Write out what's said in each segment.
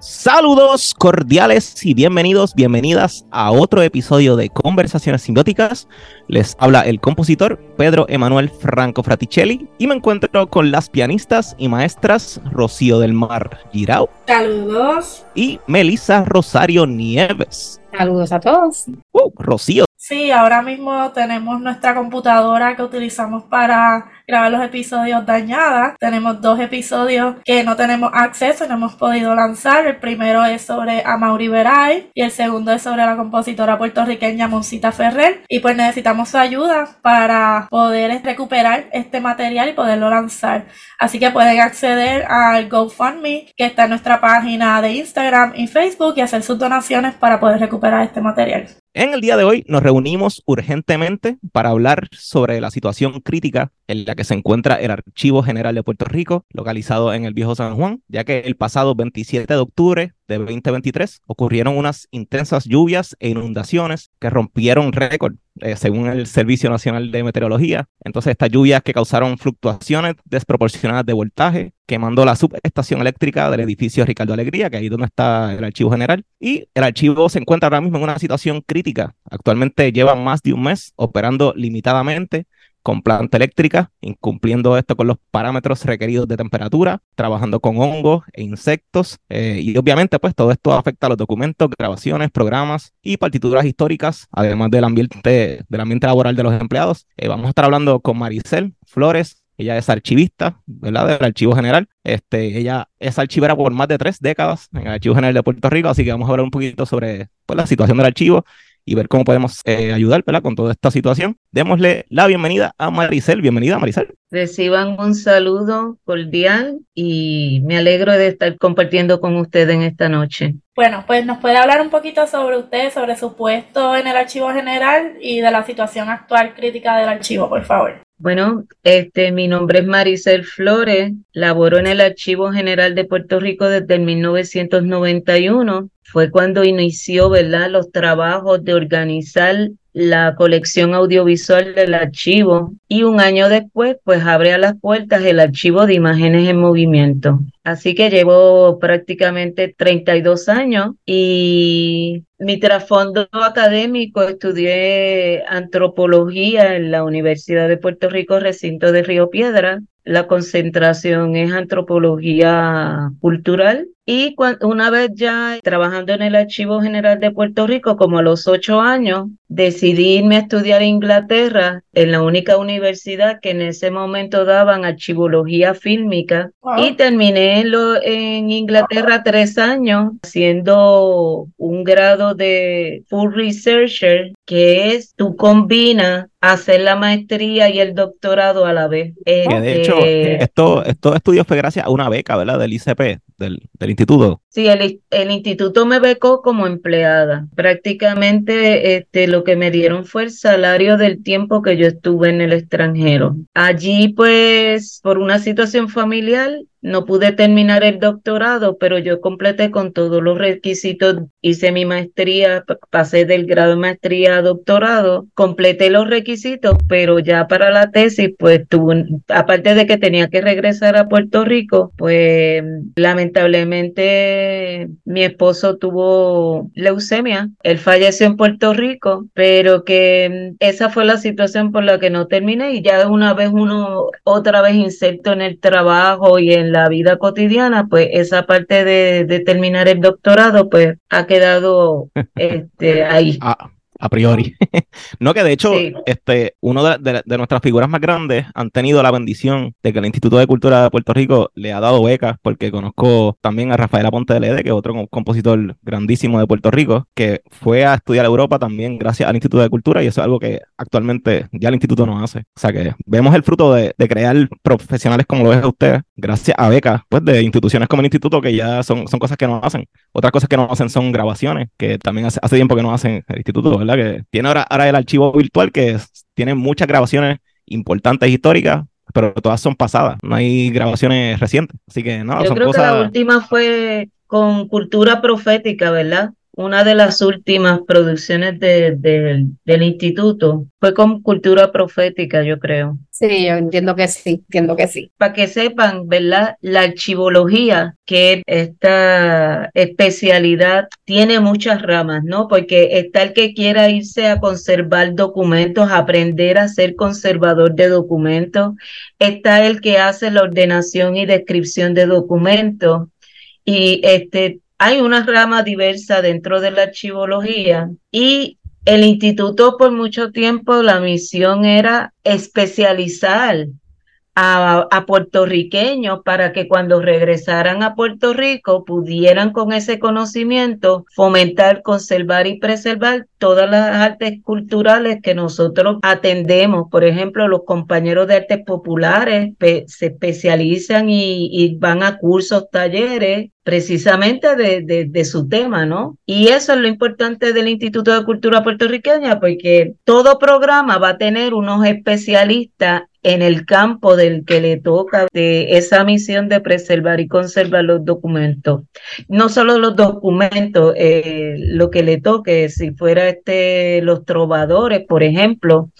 Saludos cordiales y bienvenidos, bienvenidas a otro episodio de Conversaciones Simbióticas. Les habla el compositor Pedro Emanuel Franco Fraticelli y me encuentro con las pianistas y maestras Rocío del Mar Girao. Saludos. Y Melissa Rosario Nieves. Saludos a todos. Uh, Rocío. Sí, ahora mismo tenemos nuestra computadora que utilizamos para grabar los episodios dañada. Tenemos dos episodios que no tenemos acceso y no hemos podido lanzar. El primero es sobre Amaury Veray y el segundo es sobre la compositora puertorriqueña Moncita Ferrer. Y pues necesitamos su ayuda para poder recuperar este material y poderlo lanzar. Así que pueden acceder al GoFundMe que está en nuestra página de Instagram y Facebook y hacer sus donaciones para poder recuperar este material. En el día de hoy nos reunimos urgentemente para hablar sobre la situación crítica en la que se encuentra el Archivo General de Puerto Rico, localizado en el Viejo San Juan, ya que el pasado 27 de octubre de 2023 ocurrieron unas intensas lluvias e inundaciones que rompieron récord, eh, según el Servicio Nacional de Meteorología. Entonces, estas lluvias que causaron fluctuaciones desproporcionadas de voltaje, quemando la subestación eléctrica del edificio Ricardo Alegría, que ahí es donde está el archivo general. Y el archivo se encuentra ahora mismo en una situación crítica. Actualmente lleva más de un mes operando limitadamente con planta eléctrica, incumpliendo esto con los parámetros requeridos de temperatura, trabajando con hongos e insectos. Eh, y obviamente, pues todo esto afecta a los documentos, grabaciones, programas y partituras históricas, además del ambiente, del ambiente laboral de los empleados. Eh, vamos a estar hablando con Maricel Flores. Ella es archivista, ¿verdad? Del Archivo General. Este, ella es archivera por más de tres décadas en el Archivo General de Puerto Rico, así que vamos a hablar un poquito sobre pues, la situación del archivo y ver cómo podemos eh, ayudar con toda esta situación. Démosle la bienvenida a Maricel. Bienvenida, Maricel. Reciban un saludo cordial y me alegro de estar compartiendo con ustedes en esta noche. Bueno, pues nos puede hablar un poquito sobre usted, sobre su puesto en el Archivo General y de la situación actual crítica del archivo, por favor. Bueno, este, mi nombre es Maricel Flores, laboro en el Archivo General de Puerto Rico desde el 1991. Fue cuando inició, ¿verdad?, los trabajos de organizar la colección audiovisual del archivo y un año después pues abre a las puertas el archivo de imágenes en movimiento. Así que llevo prácticamente 32 años y mi trasfondo académico estudié antropología en la Universidad de Puerto Rico, recinto de Río Piedra. La concentración es antropología cultural. Y una vez ya trabajando en el Archivo General de Puerto Rico, como a los ocho años, decidí irme a estudiar a Inglaterra en la única universidad que en ese momento daban archivología fílmica. Y terminé en Inglaterra tres años haciendo un grado de full researcher que es tú combinas hacer la maestría y el doctorado a la vez. de hecho, este esto, estos estudios fue gracias a una beca, ¿verdad? Del ICP, del, del instituto. Sí, el, el, instituto me becó como empleada. Prácticamente este, lo que me dieron fue el salario del tiempo que yo estuve en el extranjero. Allí, pues, por una situación familiar, no pude terminar el doctorado, pero yo completé con todos los requisitos, hice mi maestría, pasé del grado de maestría a doctorado, completé los requisitos, pero ya para la tesis, pues tuve, aparte de que tenía que regresar a Puerto Rico, pues lamentablemente mi esposo tuvo leucemia, él falleció en Puerto Rico, pero que esa fue la situación por la que no terminé y ya una vez uno otra vez inserto en el trabajo y en la vida cotidiana, pues esa parte de, terminar el doctorado, pues ha quedado este, ahí. Ah, a priori. no, que de hecho, este, uno de, nuestras figuras más grandes han tenido la bendición de que el Instituto de Cultura de Puerto Rico le ha dado becas, porque conozco también a Rafael Aponte de Lede, que es otro compositor grandísimo de Puerto Rico, que fue a estudiar a Europa también gracias al Instituto de Cultura, y eso es algo que actualmente ya el Instituto no hace. O sea que vemos el fruto de, crear profesionales como lo es usted, gracias a becas, pues de instituciones como el Instituto, que ya son, son cosas que no hacen. Otras cosas que no hacen son grabaciones, que también hace, hace tiempo que no hacen el Instituto, ¿verdad? Que tiene ahora, ahora el archivo virtual que tiene muchas grabaciones importantes históricas, pero todas son pasadas, no hay grabaciones recientes. Así que no, Yo creo que la última fue con cultura profética, ¿verdad? Una de las últimas producciones del instituto fue con cultura profética, yo creo. Sí, yo entiendo que sí, entiendo que sí. Para que sepan, ¿verdad? La archivología, que esta especialidad tiene muchas ramas, ¿no? Porque está el que quiera irse a conservar documentos, aprender a ser conservador de documentos, está el que hace la ordenación y descripción de documentos, y este, hay una rama diversa dentro de la archivología y el instituto por mucho tiempo la misión era especializar a, puertorriqueños para que cuando regresaran a Puerto Rico pudieran con ese conocimiento fomentar, conservar y preservar todas las artes culturales que nosotros atendemos. Por ejemplo, los compañeros de artes populares se especializan y, van a cursos, talleres precisamente de, de, su tema, ¿no? Y eso es lo importante del Instituto de Cultura Puertorriqueña, porque todo programa va a tener unos especialistas en el campo del que le toca de esa misión de preservar y conservar los documentos. No solo los documentos, eh, lo que le toque, si fuera este, los trovadores, por ejemplo,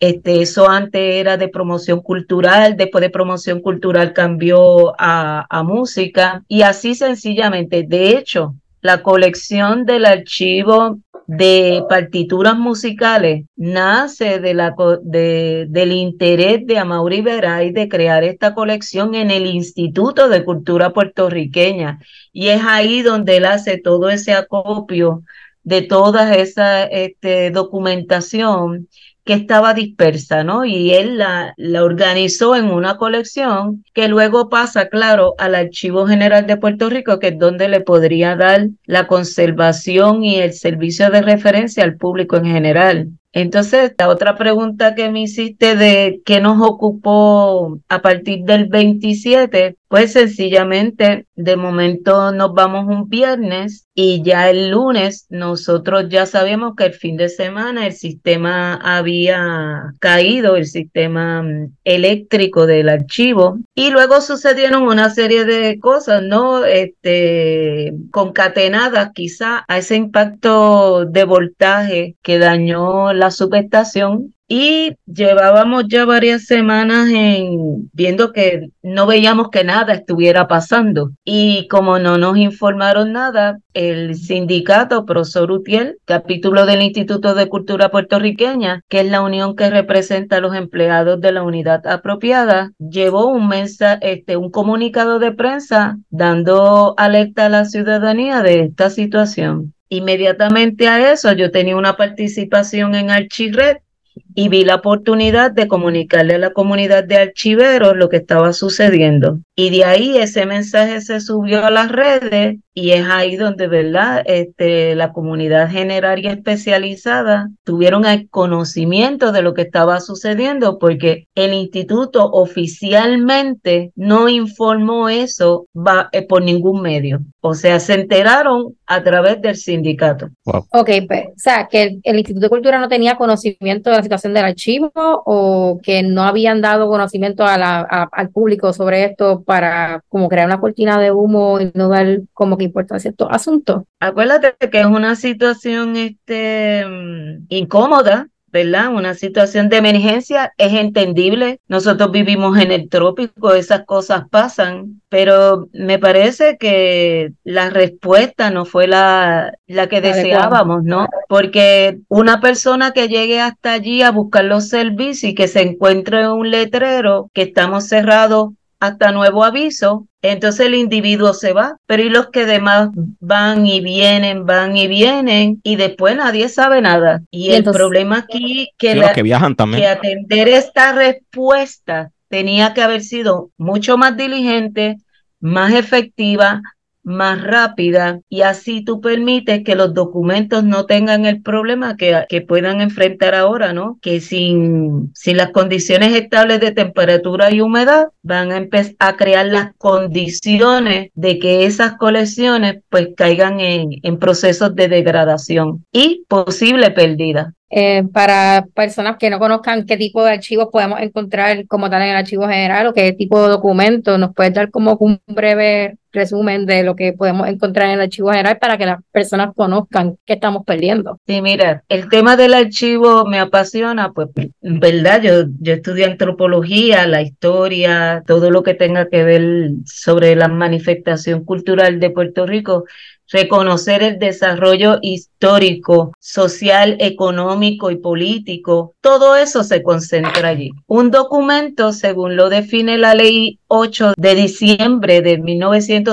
este, eso antes era de promoción cultural, después de promoción cultural cambió a, a música y así sencillamente. De hecho, la colección del archivo de partituras musicales nace de la, de, del interés de Amaury Veray de crear esta colección en el Instituto de Cultura Puertorriqueña. Y es ahí donde él hace todo ese acopio de toda esa este, documentación que estaba dispersa, ¿no? Y él la, la, organizó en una colección que luego pasa, claro, al Archivo General de Puerto Rico, que es donde le podría dar la conservación y el servicio de referencia al público en general. Entonces, la otra pregunta que me hiciste de qué nos ocupó a partir del 27, pues sencillamente de momento nos vamos un viernes y ya el lunes nosotros ya sabíamos que el fin de semana el sistema había caído, el sistema mm, eléctrico del archivo y luego sucedieron una serie de cosas, ¿no? Este, concatenadas quizá a ese impacto de voltaje que dañó la subestación y llevábamos ya varias semanas en viendo que no veíamos que nada estuviera pasando. Y como no nos informaron nada, el sindicato Profesor Utiel, capítulo del Instituto de Cultura Puertorriqueña, que es la unión que representa a los empleados de la unidad apropiada, llevó un mensaje, este, un comunicado de prensa dando alerta a la ciudadanía de esta situación. Inmediatamente a eso yo tenía una participación en Archired y vi la oportunidad de comunicarle a la comunidad de archiveros lo que estaba sucediendo. Y de ahí ese mensaje se subió a las redes y es ahí donde, ¿verdad? Este, la comunidad general y especializada tuvieron el conocimiento de lo que estaba sucediendo porque el instituto oficialmente no informó eso eh, por ningún medio. O sea, se enteraron a través del sindicato. Ok, pues, o sea, que el, Instituto de Cultura no tenía conocimiento de la situación del archivo o que no habían dado conocimiento a la, al público sobre esto para como crear una cortina de humo y no dar como que importancia a estos asuntos. Acuérdate que es una situación este, mm, incómoda ¿verdad? Una situación de emergencia es entendible. Nosotros vivimos en el trópico, esas cosas pasan, pero me parece que la respuesta no fue la, la que deseábamos, ¿no? Porque una persona que llegue hasta allí a buscar los servicios y que se encuentre un letrero que estamos cerrados hasta nuevo aviso, entonces el individuo se va, pero y los que demás van y vienen, van y vienen y después nadie sabe nada. Y, el problema aquí que, que viajan también. que atender esta respuesta tenía que haber sido mucho más diligente, más efectiva, más rápida y así tú permites que los documentos no tengan el problema que, que puedan enfrentar ahora, ¿no? Que sin, sin las condiciones estables de temperatura y humedad van a empezar a crear las condiciones de que esas colecciones pues caigan en, en procesos de degradación y posible pérdida. Eh, para personas que no conozcan qué tipo de archivos podemos encontrar como tal en el archivo general o qué tipo de documentos, nos puedes dar como un breve resumen de lo que podemos encontrar en el archivo general para que las personas conozcan qué estamos perdiendo. Sí, mira, el tema del archivo me apasiona, pues, en verdad, yo, yo estudié antropología, la historia, todo lo que tenga que ver sobre la manifestación cultural de Puerto Rico reconocer el desarrollo histórico, social, económico y político, todo eso se concentra allí. Un documento, según lo define la ley 8 de diciembre de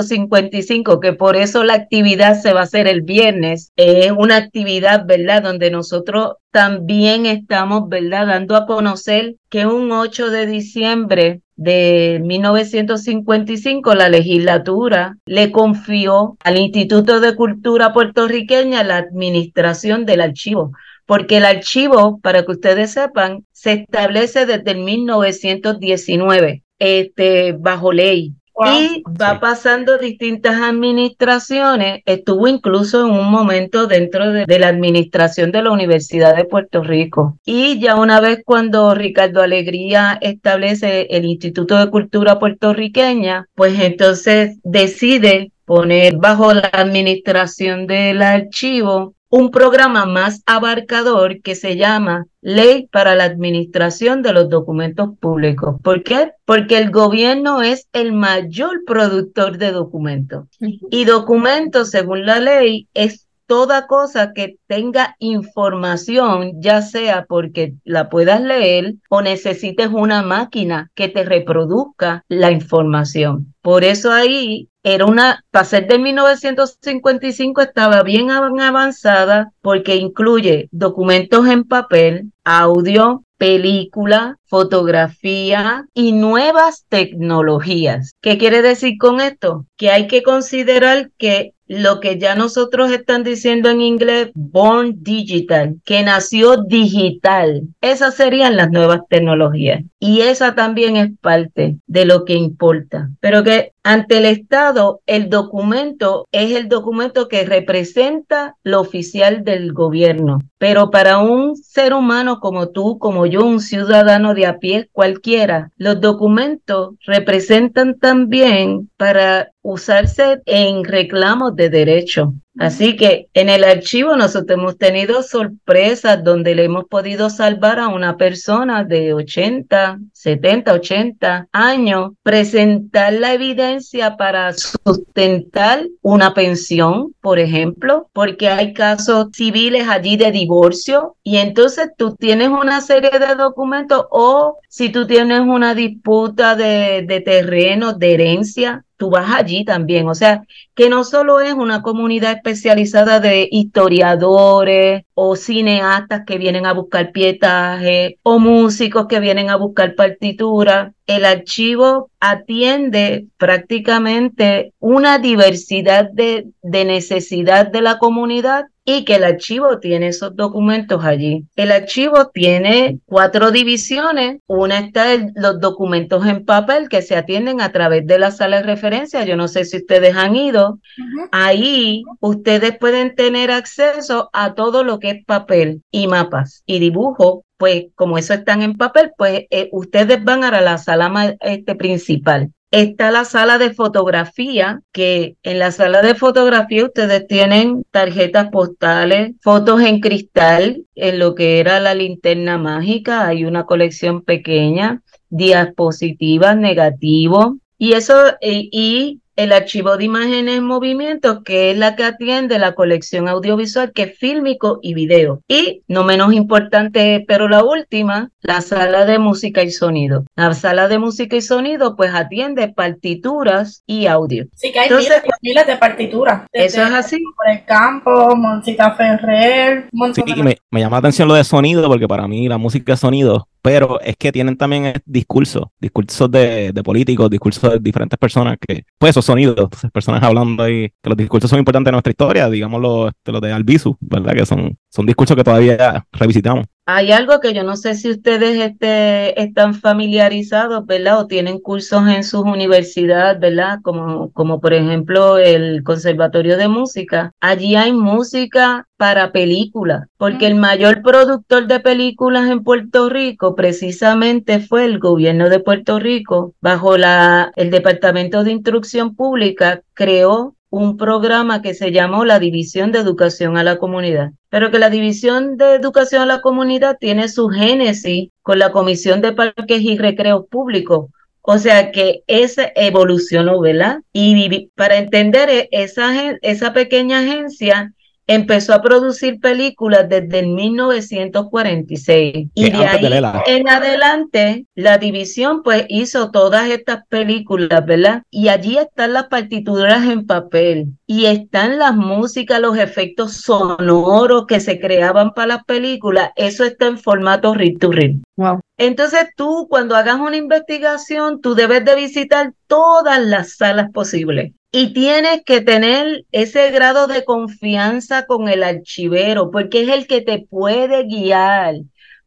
1955, que por eso la actividad se va a hacer el viernes, es una actividad, ¿verdad?, donde nosotros también estamos, ¿verdad?, dando a conocer que un 8 de diciembre de 1955, la legislatura le confió al Instituto de Cultura puertorriqueña la administración del archivo, porque el archivo, para que ustedes sepan, se establece desde el 1919 este, bajo ley. Y va pasando distintas administraciones. Estuvo incluso en un momento dentro de, de, la administración de la Universidad de Puerto Rico. Y ya una vez cuando Ricardo Alegría establece el Instituto de Cultura puertorriqueña, pues entonces decide poner bajo la administración del archivo un programa más abarcador que se llama Ley para la Administración de los Documentos Públicos. ¿Por qué? Porque el gobierno es el mayor productor de documentos. Y documentos, según la ley, es toda cosa que tenga información, ya sea porque la puedas leer o necesites una máquina que te reproduzca la información. Por eso ahí era una, para ser de 1955 estaba bien avanzada porque incluye documentos en papel, audio, película, fotografía y nuevas tecnologías. ¿Qué quiere decir con esto? Que hay que considerar que lo que ya nosotros están diciendo en inglés, born digital, que nació digital. Esas serían las nuevas tecnologías. Y esa también es parte de lo que importa. Pero que ante el Estado, el documento es el documento que representa lo oficial del gobierno. Pero para un ser humano como tú, como yo, un ciudadano de a pie cualquiera, los documentos representan también para usarse en reclamos de derecho. Así que en el archivo nosotros hemos tenido sorpresas donde le hemos podido salvar a una persona de 80, 70, 80 años, presentar la evidencia para sustentar una pensión, por ejemplo, porque hay casos civiles allí de divorcio y entonces tú tienes una serie de documentos o si tú tienes una disputa de, de terreno, de herencia, tú vas allí también. O sea, que no solo es una comunidad especializada de historiadores o cineastas que vienen a buscar pietaje o músicos que vienen a buscar partitura. El archivo atiende prácticamente una diversidad de, de necesidad de la comunidad y que el archivo tiene esos documentos allí. El archivo tiene cuatro divisiones. Una está en los documentos en papel que se atienden a través de la sala de referencia. Yo no sé si ustedes han ido. Uh -huh. Ahí ustedes pueden tener acceso a todo lo que es papel y mapas y dibujo pues como eso están en papel, pues eh, ustedes van a la sala este, principal. Está la sala de fotografía, que en la sala de fotografía ustedes tienen tarjetas postales, fotos en cristal, en lo que era la linterna mágica, hay una colección pequeña, diapositivas, negativos, y eso, y, y el archivo de imágenes en movimiento, que es la que atiende la colección audiovisual, que es fílmico y video. Y, no menos importante, pero la última, la sala de música y sonido. La sala de música y sonido, pues atiende partituras y audio. Sí, que hay Entonces, miles, miles de partituras. Eso es así. Por el campo, Moncita Ferrer, Sí, me, me llama la atención lo de sonido, porque para mí la música es sonido, pero es que tienen también discursos, discursos de, políticos, discursos de diferentes personas que, pues esos sonidos, entonces personas hablando ahí, que los discursos son importantes en nuestra historia, digamos los, los de Albizu, ¿verdad? Que son, son discursos que todavía revisitamos. Hay algo que yo no sé si ustedes este, están familiarizados, ¿verdad? O tienen cursos en sus universidades, ¿verdad? Como, como por ejemplo el Conservatorio de Música. Allí hay música para películas, porque el mayor productor de películas en Puerto Rico precisamente fue el gobierno de Puerto Rico, bajo la, el Departamento de Instrucción Pública, creó un programa que se llamó la División de Educación a la Comunidad, pero que la División de Educación a la Comunidad tiene su génesis con la Comisión de Parques y Recreos Públicos. O sea que ese evolucionó, ¿verdad? Y para entender e-, esa, esa pequeña agencia, empezó a producir películas desde el 1946 y de ahí en adelante la división pues hizo todas estas películas, ¿verdad? Y allí están las partituras en papel y están las músicas, los efectos sonoros que se creaban para las películas, eso está en formato read to read. Wow. Entonces tú cuando hagas una investigación, tú debes de visitar todas las salas posibles y tienes que tener ese grado de confianza con el archivero, porque es el que te puede guiar.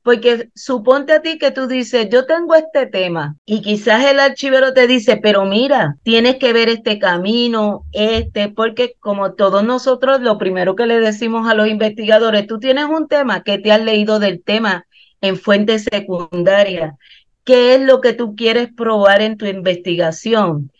Porque suponte a ti que tú dices, yo tengo este tema y quizás el archivero te dice, pero mira, tienes que ver este camino, este, porque como todos nosotros, lo primero que le decimos a los investigadores, tú tienes un tema que te has leído del tema en fuentes secundarias. ¿Qué es lo que tú quieres probar en tu investigación?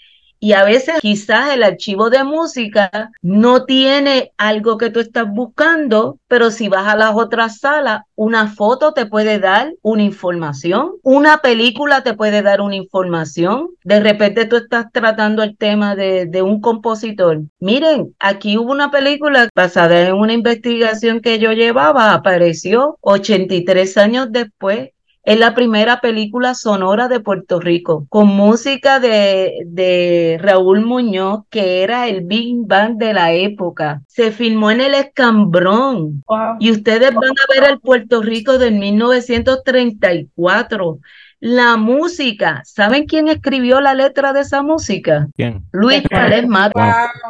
Y a veces quizás el archivo de música no tiene algo que tú estás buscando, pero si vas a las otras salas, una foto te puede dar una información, una película te puede dar una información. De repente tú estás tratando el tema de, un compositor. Miren, aquí hubo una película basada en una investigación que yo llevaba, apareció 83 años después es la primera película sonora de Puerto Rico, con música de, de Raúl Muñoz, que era el Big Bang de la época. Se filmó en el Escambrón. Y ustedes van a ver el Puerto Rico del 1934. La música, ¿saben quién escribió la letra de esa música? ¿Quién? Luis Pérez Mato.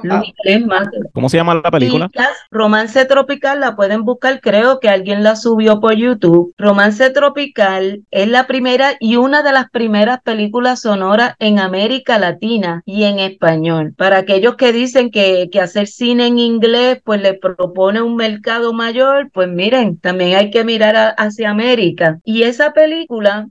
Luis ¿Cómo se llama la película? Romance Tropical, la pueden buscar, creo que alguien la subió por YouTube. Romance Tropical es la primera y una de las primeras películas sonoras en América Latina y en español. Para aquellos que dicen que, que hacer cine en inglés pues le propone un mercado mayor, pues miren, también hay que mirar hacia América. Y esa película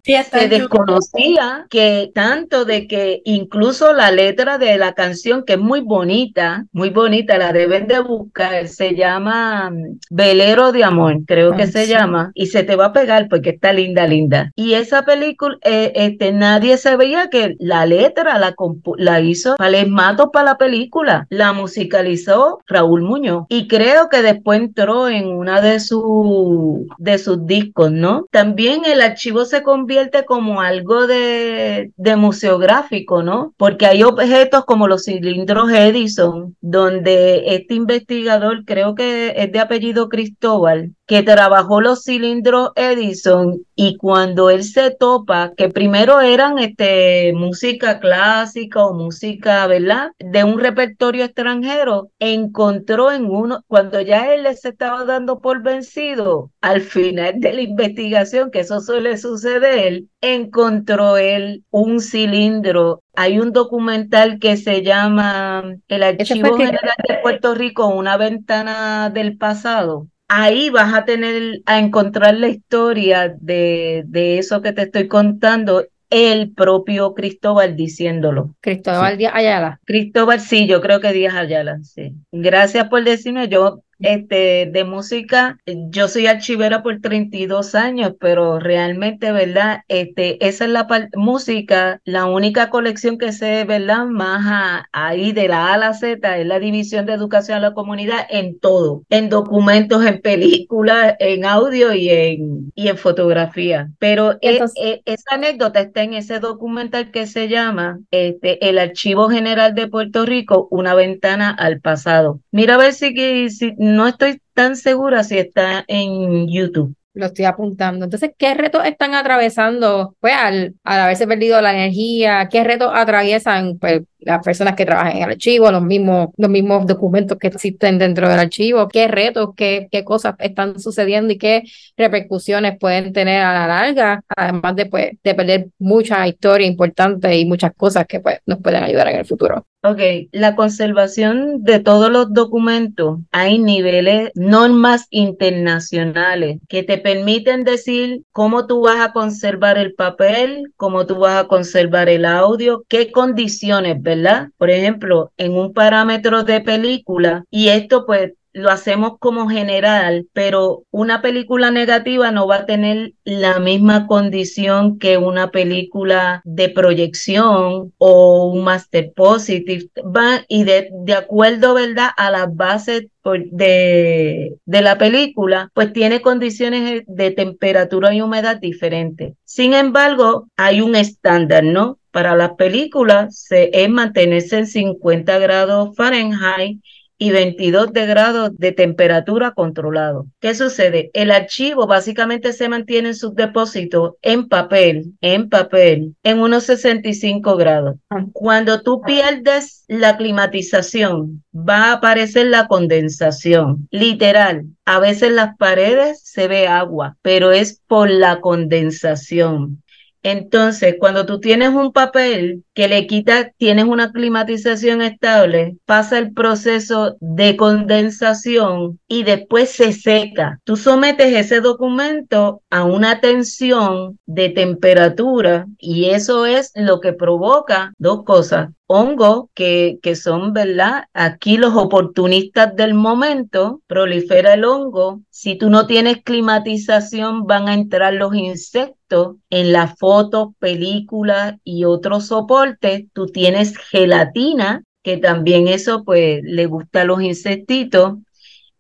desconocía que tanto de que incluso la letra de la canción, que es muy bonita, muy bonita, la deben de buscar, se llama mm, Velero de Amor, creo que se llama, y se te va a pegar porque está linda, linda. Y esa película, eh, este, nadie sabía que la letra la, la hizo Mato para la película, la musicalizó Raúl Muñoz, y creo que después entró en una de, sus de sus discos, ¿no? También el archivo se convierte como como algo de, de museográfico, ¿no? Porque hay objetos como los cilindros Edison, donde este investigador, creo que es de apellido Cristóbal, que trabajó los cilindros Edison y cuando él se topa, que primero eran este, música clásica o música, ¿verdad? De un repertorio extranjero, encontró en uno, cuando ya él se estaba dando por vencido, al final de la investigación, que eso suele suceder, encontró él un cilindro hay un documental que se llama El Archivo General de Puerto Rico, una ventana del pasado, ahí vas a tener a encontrar la historia de, de eso que te estoy contando el propio Cristóbal diciéndolo. Cristóbal Díaz Ayala. Cristóbal, sí, yo creo que Díaz Ayala, sí. Gracias por decirme, yo este, de música, yo soy archivera por 32 años, pero realmente, ¿verdad? Este, esa es la música, la única colección que sé, ¿verdad? Más ahí de la A a la Z es la División de Educación a la Comunidad en todo, en documentos, en películas, en audio y en, y en fotografía. Pero e, e, esa anécdota está en ese documental que se llama este, El Archivo General de Puerto Rico, una ventana al pasado. Mira a ver si, si no estoy tan segura si está en YouTube. Lo estoy apuntando. Entonces, ¿qué retos están atravesando, pues, al, haberse perdido la energía? ¿Qué retos atraviesan, pues, las personas que trabajan en el archivo, los mismos, los mismos documentos que existen dentro del archivo? ¿Qué retos, qué, qué cosas están sucediendo y qué repercusiones pueden tener a la larga? Además de, pues, de perder mucha historia importante y muchas cosas que, pues, nos pueden ayudar en el futuro. Ok, la conservación de todos los documentos, hay niveles, normas internacionales que te permiten decir cómo tú vas a conservar el papel, cómo tú vas a conservar el audio, qué condiciones, ¿verdad? Por ejemplo, en un parámetro de película, y esto pues lo hacemos como general, pero una película negativa no va a tener la misma condición que una película de proyección o un master positive. Va, y de, de acuerdo, ¿verdad?, a las bases de, de, la película, pues tiene condiciones de temperatura y humedad diferentes. Sin embargo, hay un estándar, ¿no? Para las películas se, es mantenerse en 50 grados Fahrenheit y 22 de grados de temperatura controlado. ¿Qué sucede? El archivo básicamente se mantiene en sus depósitos en papel, en papel, en unos 65 grados. Ah. Cuando tú pierdes la climatización, va a aparecer la condensación. Literal, a veces las paredes se ve agua, pero es por la condensación. Entonces, cuando tú tienes un papel que le quita, tienes una climatización estable, pasa el proceso de condensación y después se seca. Tú sometes ese documento a una tensión de temperatura y eso es lo que provoca dos cosas hongos que, que son, ¿verdad? Aquí los oportunistas del momento, prolifera el hongo. Si tú no tienes climatización, van a entrar los insectos en las fotos, películas y otros soportes. Tú tienes gelatina, que también eso pues le gusta a los insectitos.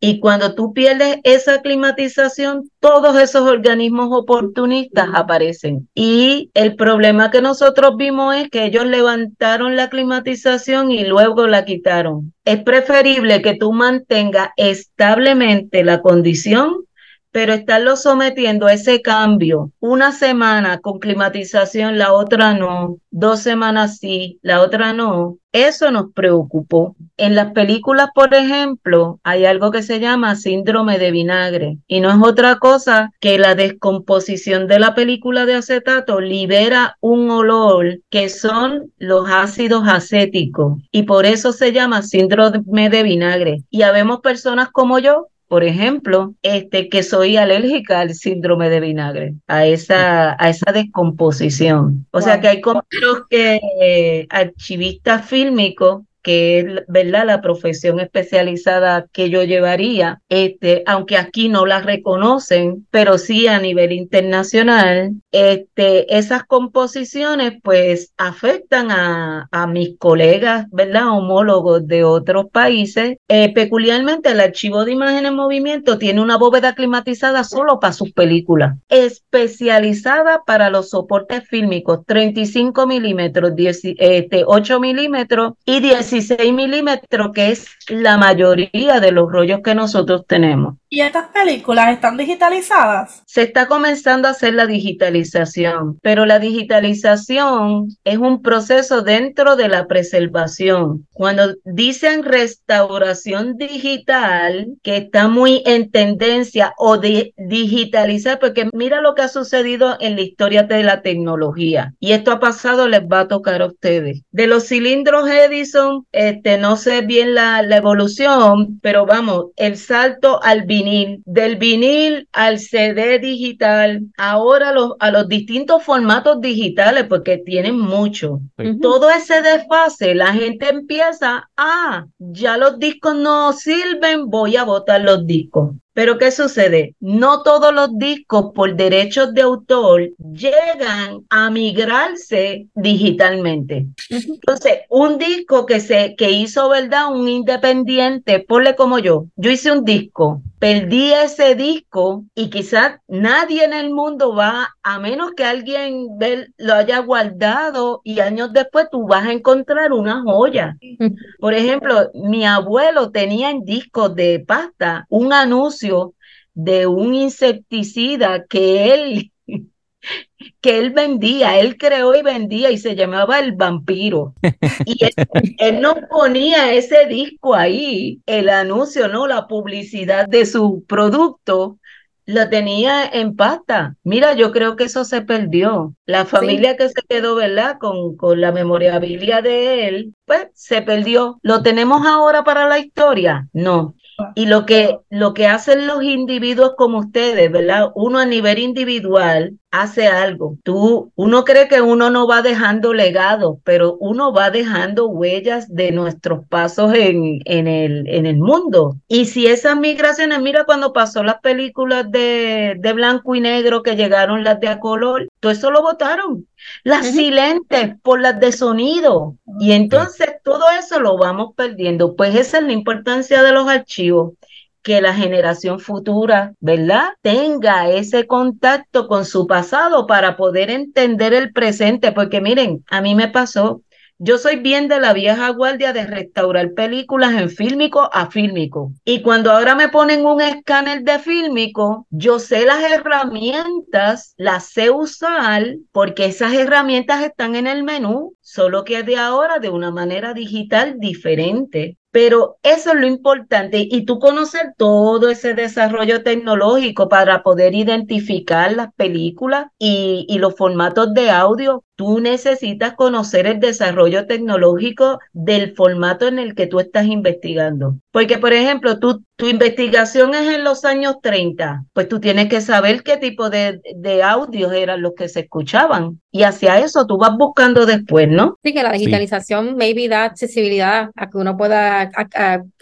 Y cuando tú pierdes esa climatización, todos esos organismos oportunistas aparecen. Y el problema que nosotros vimos es que ellos levantaron la climatización y luego la quitaron. Es preferible que tú mantengas establemente la condición pero estarlo sometiendo a ese cambio, una semana con climatización, la otra no, dos semanas sí, la otra no, eso nos preocupó. En las películas, por ejemplo, hay algo que se llama síndrome de vinagre y no es otra cosa que la descomposición de la película de acetato libera un olor que son los ácidos acéticos y por eso se llama síndrome de vinagre. Y habemos personas como yo por ejemplo, este, que soy alérgica al síndrome de vinagre, a esa, a esa descomposición. O sea que hay compañeros que eh, archivistas fílmicos que es verdad la profesión especializada que yo llevaría, este, aunque aquí no la reconocen, pero sí a nivel internacional, este, esas composiciones pues afectan a, a mis colegas, ¿verdad? Homólogos de otros países. Eh, peculiarmente el archivo de imagen en movimiento tiene una bóveda climatizada solo para sus películas, especializada para los soportes fílmicos, 35 milímetros, 8 milímetros y 10 16 milímetros, que es la mayoría de los rollos que nosotros tenemos. ¿Y estas películas están digitalizadas? Se está comenzando a hacer la digitalización, pero la digitalización es un proceso dentro de la preservación. Cuando dicen restauración digital, que está muy en tendencia, o de digitalizar, porque mira lo que ha sucedido en la historia de la tecnología. Y esto ha pasado, les va a tocar a ustedes. De los cilindros Edison este, no sé bien la, la evolución, pero vamos, el salto al vinil, del vinil al CD digital, ahora los, a los distintos formatos digitales, porque tienen mucho. Todo ese desfase, la gente empieza, ah, ya los discos no sirven, voy a botar los discos. Pero ¿qué sucede? No todos los discos por derechos de autor llegan a migrarse digitalmente. Entonces, un disco que se que hizo, ¿verdad? Un independiente, ponle como yo. Yo hice un disco, perdí ese disco y quizás nadie en el mundo va, a menos que alguien lo haya guardado y años después tú vas a encontrar una joya. Por ejemplo, mi abuelo tenía en discos de pasta un anuncio de un insecticida que él que él vendía, él creó y vendía y se llamaba El Vampiro. Y él, no ponía ese disco ahí, el anuncio, no, la publicidad de su producto, la tenía en pasta. Mira, yo creo que eso se perdió. La familia que se quedó, ¿verdad? Con, con la memorabilia de él, pues se perdió. ¿Lo tenemos ahora para la historia? No. Y lo que, lo que hacen los individuos como ustedes, ¿verdad? Uno a nivel individual hace algo. Tú, uno cree que uno no va dejando legado, pero uno va dejando huellas de nuestros pasos en, en, el, en el mundo. Y si esas migraciones, mira cuando pasó las películas de, de blanco y negro que llegaron las de a color, todo eso lo votaron. Las silentes por las de sonido. Y entonces todo eso lo vamos perdiendo. Pues esa es la importancia de los archivos que la generación futura, ¿verdad? Tenga ese contacto con su pasado para poder entender el presente, porque miren, a mí me pasó, yo soy bien de la vieja guardia de restaurar películas en fílmico a fílmico. Y cuando ahora me ponen un escáner de fílmico, yo sé las herramientas, las sé usar porque esas herramientas están en el menú, solo que de ahora de una manera digital diferente. Pero eso es lo importante y tú conocer todo ese desarrollo tecnológico para poder identificar las películas y, y los formatos de audio tú necesitas conocer el desarrollo tecnológico del formato en el que tú estás investigando. Porque, por ejemplo, tú, tu investigación es en los años 30, pues tú tienes que saber qué tipo de, de audios eran los que se escuchaban. Y hacia eso tú vas buscando después, ¿no? Sí, que la digitalización maybe da accesibilidad a que uno pueda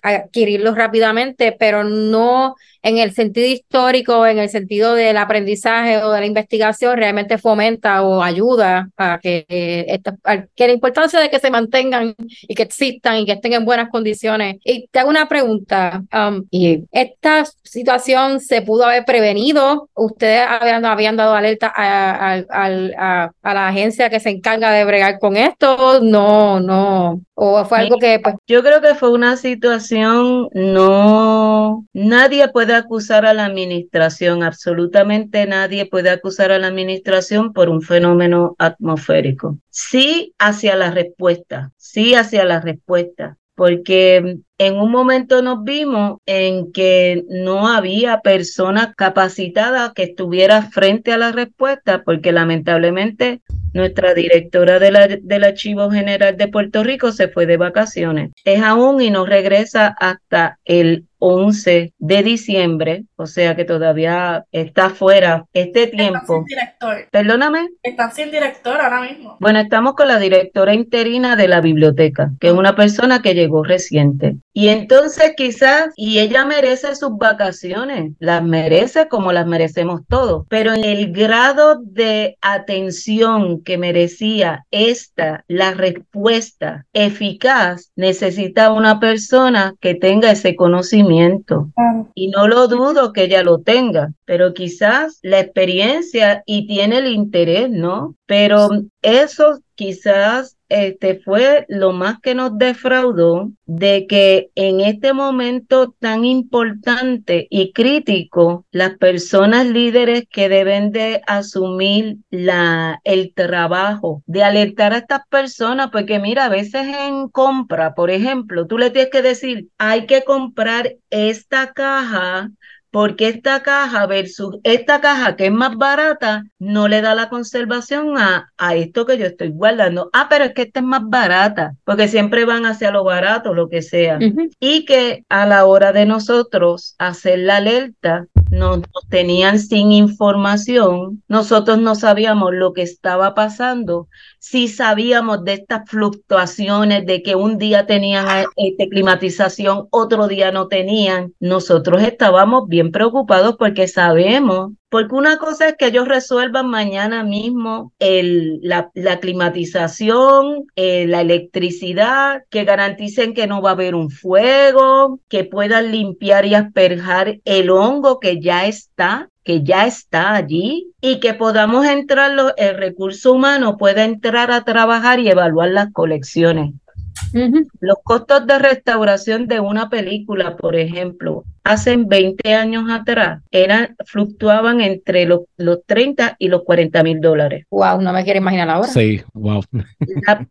adquirirlos rápidamente, pero no en el sentido histórico, en el sentido del aprendizaje o de la investigación, realmente fomenta o ayuda a que, esta, que la importancia de que se mantengan y que existan y que estén en buenas condiciones. Y te hago una pregunta, um, esta situación se pudo haber prevenido, ustedes habían, dado alerta a, a, a, la agencia que se encarga de bregar con esto, no, no, pues... Yo creo que fue una situación, no, nadie puede acusar a la administración, absolutamente nadie puede acusar a la administración por un fenómeno atmosférico. Sí hacia la respuesta, sí hacia la respuesta, porque en un momento nos vimos en que no había persona capacitada que estuviera frente a la respuesta, porque lamentablemente nuestra directora de la, del Archivo General de Puerto Rico se fue de vacaciones. Es aún y no regresa hasta el 11 de diciembre, o sea que todavía está fuera este tiempo. Están sin director. Perdóname. Están sin director ahora mismo. Bueno, estamos con la directora interina de la biblioteca, que es una persona que llegó reciente. Y entonces quizás, y ella merece sus vacaciones, las merece como las merecemos todos, pero en el grado de atención que merecía esta, la respuesta eficaz, necesita una persona que tenga ese conocimiento. Y no lo dudo que ella lo tenga, pero quizás la experiencia y tiene el interés, ¿no? Pero eso quizás este fue lo más que nos defraudó de que en este momento tan importante y crítico, las personas líderes que deben de asumir la, el trabajo de alertar a estas personas, porque mira, a veces en compra, por ejemplo, tú le tienes que decir, hay que comprar esta caja porque esta caja versus esta caja que es más barata no le da la conservación a, a esto que yo estoy guardando. Ah, pero es que esta es más barata, porque siempre van hacia lo barato, lo que sea. Y que a la hora de nosotros hacer la alerta, nos, tenían sin información, nosotros no sabíamos lo que estaba pasando, sí sabíamos de estas fluctuaciones, de que un día tenían eh, este, climatización, otro día no tenían, nosotros estábamos bien preocupados porque sabemos porque una cosa es que ellos resuelvan mañana mismo el, la, la, climatización, eh, la electricidad, que garanticen que no va a haber un fuego, que puedan limpiar y asperjar el hongo que ya está que ya está allí y que podamos entrar, el recurso humano pueda entrar a trabajar y evaluar las colecciones. Los costos de restauración de una película, por ejemplo, hace 20 años atrás eran, fluctuaban entre los, los 30 y los 40 mil dólares. Wow, no me quiero imaginar ahora. Sí, wow.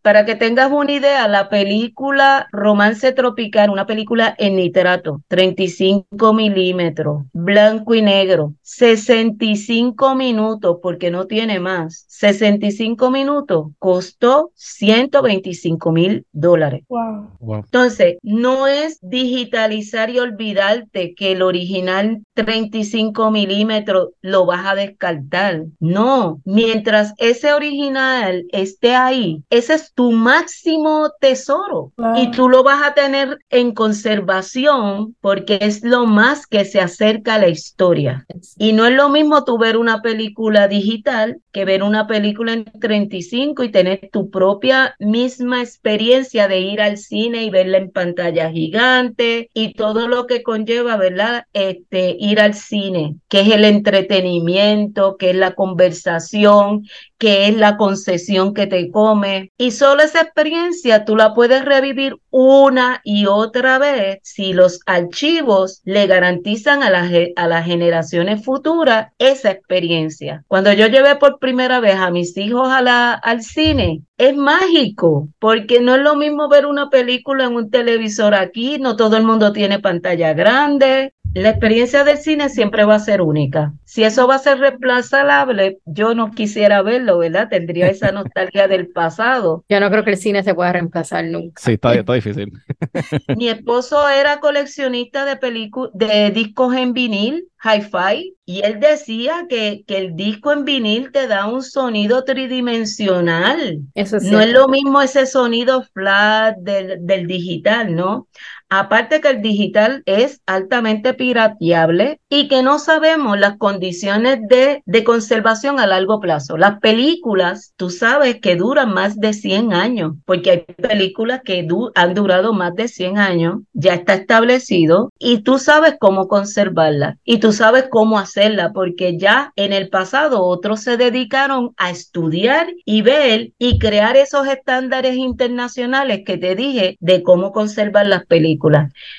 para que tengas una idea, la película Romance Tropical, una película en nitrato, 35 milímetros, blanco y negro, 65 minutos, porque no tiene más, 65 minutos, costó 125 mil dólares. Wow. Entonces, no es digitalizar y olvidarte que el original 35 milímetros lo vas a descartar. No, mientras ese original esté ahí, ese es tu máximo tesoro y tú lo vas a tener en conservación porque es lo más que se acerca a la historia. Y no es lo mismo tú ver una película digital que ver una película en 35 y tener tu propia misma experiencia de ir al cine y verla en pantalla gigante y todo lo que conlleva, ¿verdad? Este, ir al cine, que es el entretenimiento, que es la conversación, que es la concesión que te come. Y solo esa experiencia tú la puedes revivir una y otra vez si los archivos le garantizan a, ge- a las generaciones futuras esa experiencia. Cuando yo llevé por primera vez a mis hijos a la, al cine, es mágico, porque no es lo mismo ver una película en un televisor aquí, no todo el mundo tiene pantalla grande. La experiencia del cine siempre va a ser única. Si eso va a ser reemplazable, yo no quisiera verlo, ¿verdad? Tendría esa nostalgia del pasado. Yo no creo que el cine se pueda reemplazar nunca. Sí, está, está difícil. Mi esposo era coleccionista de películas, de discos en vinil, hi-fi, y él decía que, que el disco en vinil te da un sonido tridimensional. Eso es No es lo mismo ese sonido flat del, del digital, ¿no? Aparte que el digital es altamente pirateable y que no sabemos las condiciones de, de conservación a largo plazo. Las películas, tú sabes que duran más de 100 años, porque hay películas que han durado más de 100 años, ya está establecido y tú sabes cómo conservarla y tú sabes cómo hacerla, porque ya en el pasado otros se dedicaron a estudiar y ver y crear esos estándares internacionales que te dije de cómo conservar las películas.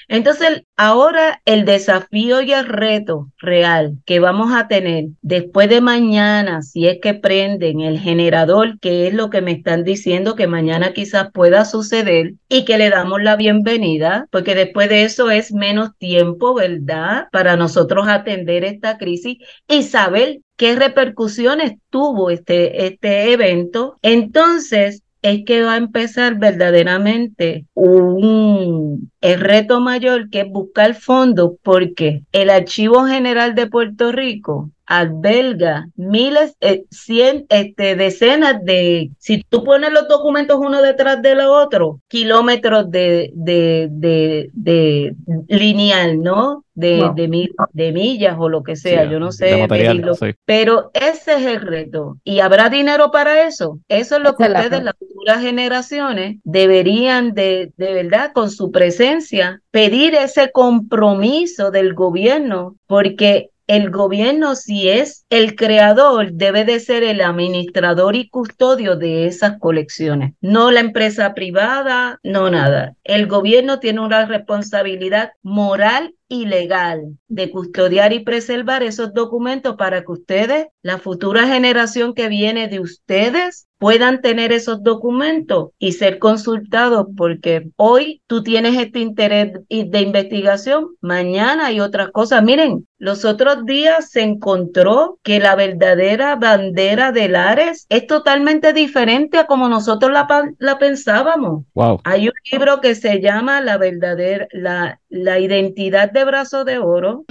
Entonces, ahora el desafío y el reto real que vamos a tener después de mañana, si es que prenden el generador, que es lo que me están diciendo que mañana quizás pueda suceder y que le damos la bienvenida, porque después de eso es menos tiempo, ¿verdad? Para nosotros atender esta crisis y saber qué repercusiones tuvo este, este evento. Entonces, es que va a empezar verdaderamente un el reto mayor que es buscar fondos porque el Archivo General de Puerto Rico alberga miles, eh, cien, este, decenas de, si tú pones los documentos uno detrás del otro, kilómetros de, de, de, de lineal, ¿no? De, Wow. de, mi- de millas o lo que sea, Sí, yo no sé material, medirlo. sí. Pero ese es el reto. ¿Y habrá dinero para eso? Eso es lo que la ustedes, las futuras generaciones, deberían de, de verdad, con su presencia, pedir ese compromiso del gobierno, porque el gobierno, si es el creador, debe de ser el administrador y custodio de esas colecciones, no la empresa privada, no nada. El gobierno tiene una responsabilidad moral y legal de custodiar y preservar esos documentos para que ustedes, la futura generación que viene de ustedes, puedan tener esos documentos y ser consultados, porque hoy tú tienes este interés de investigación, mañana hay otras cosas. Miren, los otros días se encontró que la verdadera bandera de Lares es totalmente diferente a como nosotros la, la pensábamos. Wow. Hay un libro que se llama La verdadera, la, la identidad de Brazo de Oro,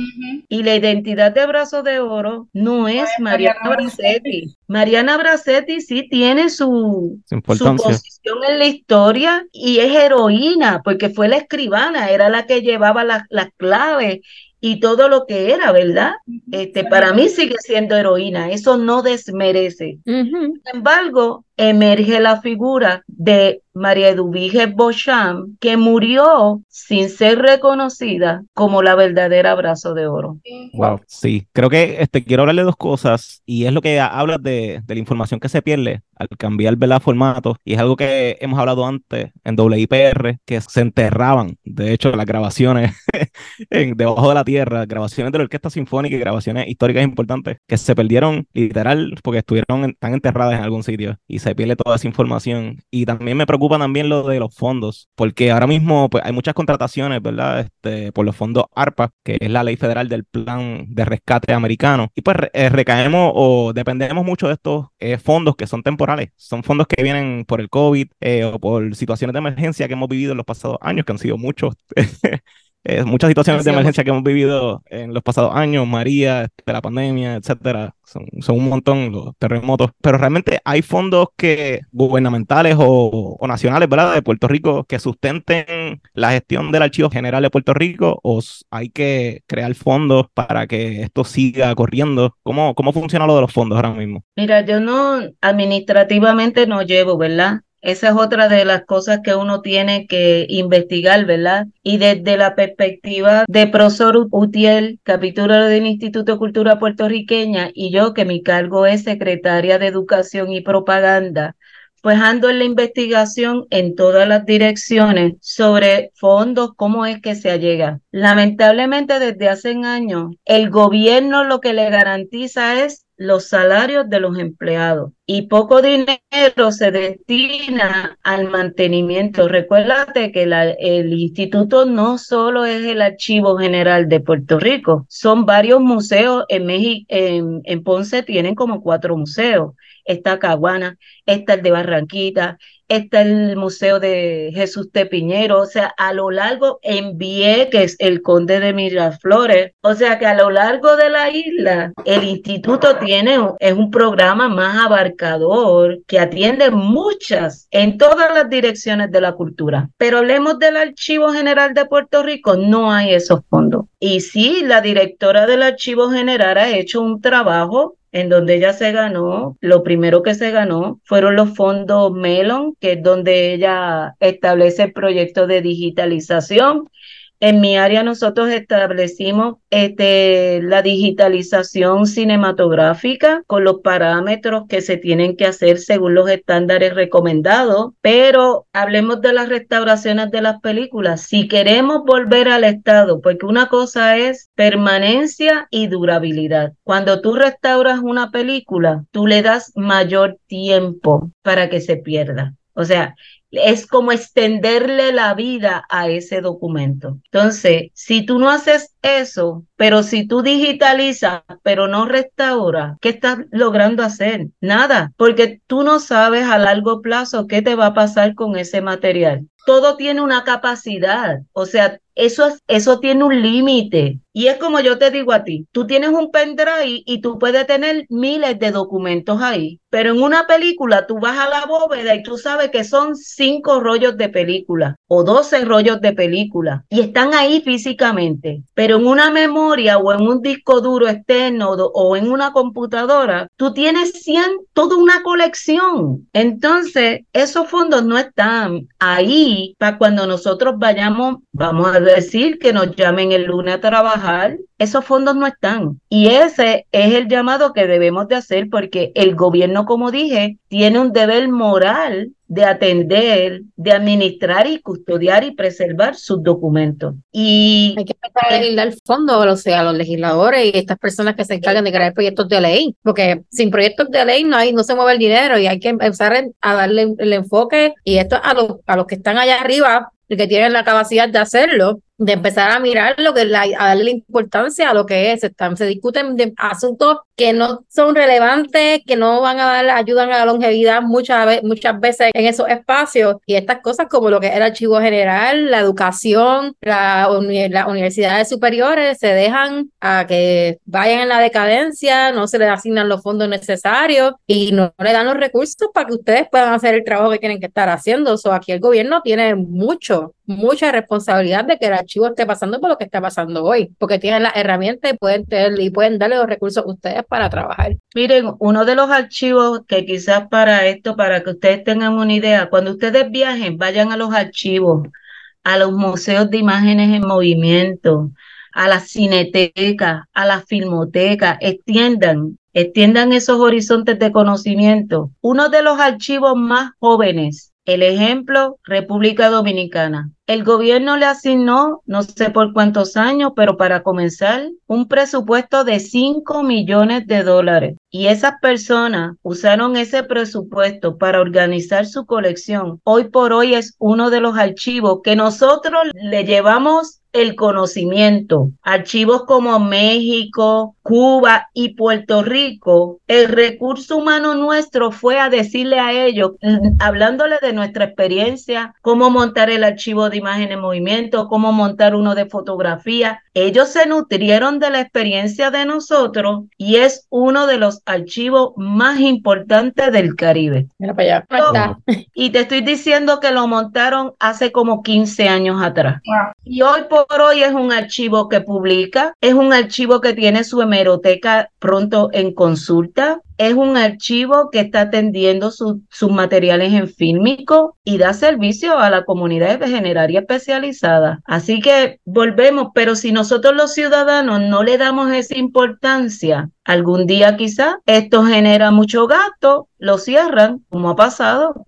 y la identidad de Brazo de Oro no es Mariana Mariana Bracetti. Mariana Bracetti sí tiene su, Su posición en la historia y es heroína, porque fue la escribana, era la que llevaba las, las claves y todo lo que era, ¿verdad? Este, para mí sigue siendo heroína, eso no desmerece. Sin embargo, emerge la figura de María Eduvige Beauchamp, que murió sin ser reconocida como la verdadera brazo de oro. Wow, sí. Creo que este, quiero hablarle dos cosas y es lo que hablas de, de la información que se pierde al cambiar ¿verdad? formato y es algo que hemos hablado antes en WIPR, que se enterraban, de hecho, las grabaciones en- debajo de la tierra, grabaciones de la Orquesta Sinfónica y grabaciones históricas importantes que se perdieron literal porque estuvieron tan enterradas en algún sitio y se pierde toda esa información. Y también me preocupa también lo de los fondos, porque ahora mismo pues, hay muchas contrataciones, ¿verdad? Este, por los fondos ARPA, que es la ley federal del plan de rescate americano. Y pues eh, recaemos o dependemos mucho de estos eh, fondos que son temporales. Son fondos que vienen por el COVID eh, o por situaciones de emergencia que hemos vivido en los pasados años, que han sido muchos. Eh, muchas situaciones de emergencia que hemos vivido en los pasados años, María, este, la pandemia, etcétera, son, son un montón los terremotos, pero realmente hay fondos que gubernamentales o, o, nacionales, ¿verdad? De Puerto Rico que sustenten la gestión del Archivo General de Puerto Rico o hay que crear fondos para que esto siga corriendo. ¿Cómo, cómo funciona lo de los fondos ahora mismo? Mira, yo no administrativamente no llevo, ¿verdad? Esa es otra de las cosas que uno tiene que investigar, ¿verdad? Y desde la perspectiva de profesor Utiel, capítulo del Instituto de Cultura Puertorriqueña, y yo, que mi cargo es secretaria de Educación y Propaganda, pues ando en la investigación en todas las direcciones sobre fondos, cómo es que se llega. Lamentablemente desde hace años el gobierno lo que le garantiza es los salarios de los empleados y poco dinero se destina al mantenimiento. Recuérdate que el instituto no solo es el Archivo General de Puerto Rico, son varios museos. En, México, en, en Ponce tienen como cuatro museos. Está Caguana, está el de Barranquita, está el Museo de Jesús de Piñero, o sea, a lo largo en Vieques, el Conde de Miraflores, o sea que a lo largo de la isla, el instituto tiene, es un programa más abarcador que atiende muchas, en todas las direcciones de la cultura. Pero hablemos del Archivo General de Puerto Rico, no hay esos fondos. Y sí, la directora del Archivo General ha hecho un trabajo en donde ella se ganó, lo primero que se ganó fueron los fondos Melon, que es donde ella establece el proyecto de digitalización en mi área nosotros establecimos este, la digitalización cinematográfica con los parámetros que se tienen que hacer según los estándares recomendados, pero hablemos de las restauraciones de las películas. Si queremos volver al estado, porque una cosa es permanencia y durabilidad. Cuando tú restauras una película, tú le das mayor tiempo para que se pierda. O sea, es como extenderle la vida a ese documento. Entonces, si tú no haces eso, pero si tú digitalizas, pero no restauras, ¿qué estás logrando hacer? Nada, porque tú no sabes a largo plazo qué te va a pasar con ese material. Todo tiene una capacidad, o sea, eso, eso tiene un límite. Y es como yo te digo a ti, tú tienes un pendrive y tú puedes tener miles de documentos ahí, pero en una película tú vas a la bóveda y tú sabes que son cinco rollos de película o doce rollos de película y están ahí físicamente, pero en una memoria o en un disco duro externo o en una computadora, tú tienes 100, toda una colección. Entonces, esos fondos no están ahí para cuando nosotros vayamos, vamos a decir que nos llamen el lunes a trabajar, esos fondos no están. Y ese es el llamado que debemos de hacer porque el gobierno, como dije, tiene un deber moral de atender, de administrar y custodiar y preservar sus documentos. Y hay que empezar a legislar el fondo, o sea, los legisladores y estas personas que se encargan de crear proyectos de ley, porque sin proyectos de ley no hay, no se mueve el dinero y hay que empezar a darle el enfoque y esto a los, a los que están allá arriba y que tienen la capacidad de hacerlo, de empezar a mirar lo que la, a darle importancia a lo que es. Se, discuten de asuntos que no son relevantes, que no van a dar, ayudan a la longevidad muchas, muchas veces en esos espacios. Y estas cosas como lo que es el archivo general, la educación, la, las universidades superiores se dejan a que vayan en la decadencia, no se les asignan los fondos necesarios y no le dan los recursos para que ustedes puedan hacer el trabajo que tienen que estar haciendo. So, aquí el gobierno tiene mucho, mucha responsabilidad de que el archivo esté pasando por lo que está pasando hoy, porque tienen las herramientas y pueden, tener, y pueden darle los recursos a ustedes para trabajar. Miren, uno de los archivos que quizás para esto, para que ustedes tengan una idea, cuando ustedes viajen, vayan a los archivos, a los museos de imágenes en movimiento, a la cineteca, a la filmoteca, extiendan, extiendan esos horizontes de conocimiento. Uno de los archivos más jóvenes, el ejemplo, República Dominicana el gobierno le asignó, no sé por cuántos años, pero para comenzar, un presupuesto de 5 millones de dólares. Y esas personas usaron ese presupuesto para organizar su colección. Hoy por hoy es uno de los archivos que nosotros le llevamos el conocimiento. Archivos como México, Cuba y Puerto Rico, el recurso humano nuestro fue a decirle a ellos, mm, hablándole de nuestra experiencia, cómo montar el archivo de imagen en movimiento, cómo montar uno de fotografía. Ellos se nutrieron de la experiencia de nosotros y es uno de los archivos más importantes del Caribe. Mira para allá. Y te estoy diciendo que lo montaron hace como 15 años atrás. Y hoy por hoy es un archivo que publica, es un archivo que tiene su hemeroteca pronto en consulta, es un archivo que está atendiendo sus materiales en fílmico y da servicio a la comunidad de generaria especializada. Así que volvemos, pero si nosotros los ciudadanos no le damos esa importancia, algún día quizá esto genera mucho gasto, lo cierran, como ha pasado.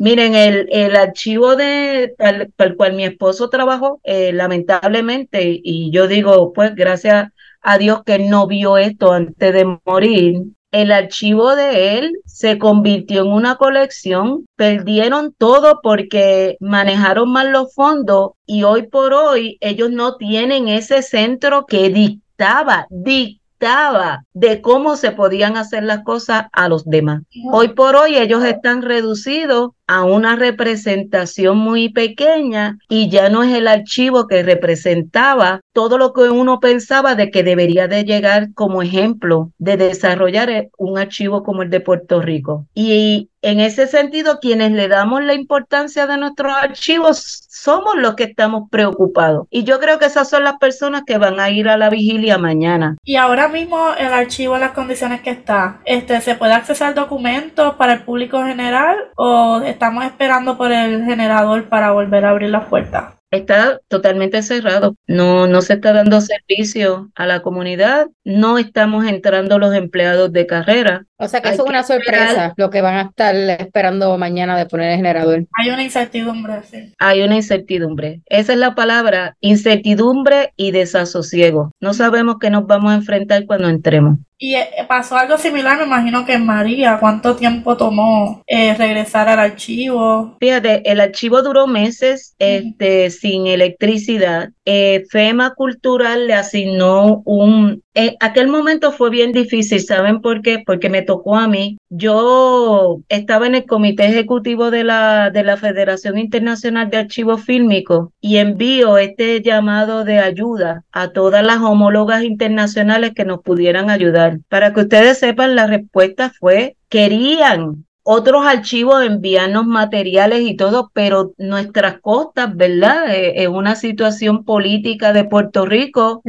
Miren, el, el archivo de para el cual mi esposo trabajó, eh, lamentablemente, y yo digo, pues gracias a Dios que no vio esto antes de morir, el archivo de él se convirtió en una colección, perdieron todo porque manejaron mal los fondos y hoy por hoy ellos no tienen ese centro que dictaba, dictaba de cómo se podían hacer las cosas a los demás. Hoy por hoy ellos están reducidos a una representación muy pequeña y ya no es el archivo que representaba todo lo que uno pensaba de que debería de llegar como ejemplo de desarrollar eh, un archivo como el de Puerto Rico. Y en ese sentido, quienes le damos la importancia de nuestros archivos somos los que estamos preocupados. Y yo creo que esas son las personas que van a ir a la vigilia mañana. Y ahora mismo el archivo las condiciones que está, este, ¿se puede accesar documentos para el público general o estamos esperando por el generador para volver a abrir las puertas? Está totalmente cerrado, no, no se está dando servicio a la comunidad, no estamos entrando los empleados de carrera. O sea que eso es una sorpresa, lo que van a estar esperando mañana de poner el generador. Hay una incertidumbre, sí. Hay una incertidumbre. Esa es la palabra, incertidumbre y desasosiego. No sabemos qué nos vamos a enfrentar cuando entremos. Y eh, pasó algo similar, me imagino que en María, ¿cuánto tiempo tomó eh, regresar al archivo? Fíjate, el archivo duró meses este, sin electricidad. Eh, FEMA Cultural le asignó un... En aquel momento fue bien difícil, ¿saben por qué? Porque me tocó a mí. Yo estaba en el comité ejecutivo de la, de la Federación Internacional de Archivos Fílmicos y envío este llamado de ayuda a todas las homólogas internacionales que nos pudieran ayudar. Para que ustedes sepan, la respuesta fue, querían otros archivos enviarnos materiales y todo, pero nuestras costas, ¿verdad? Eh, en una situación política de Puerto Rico,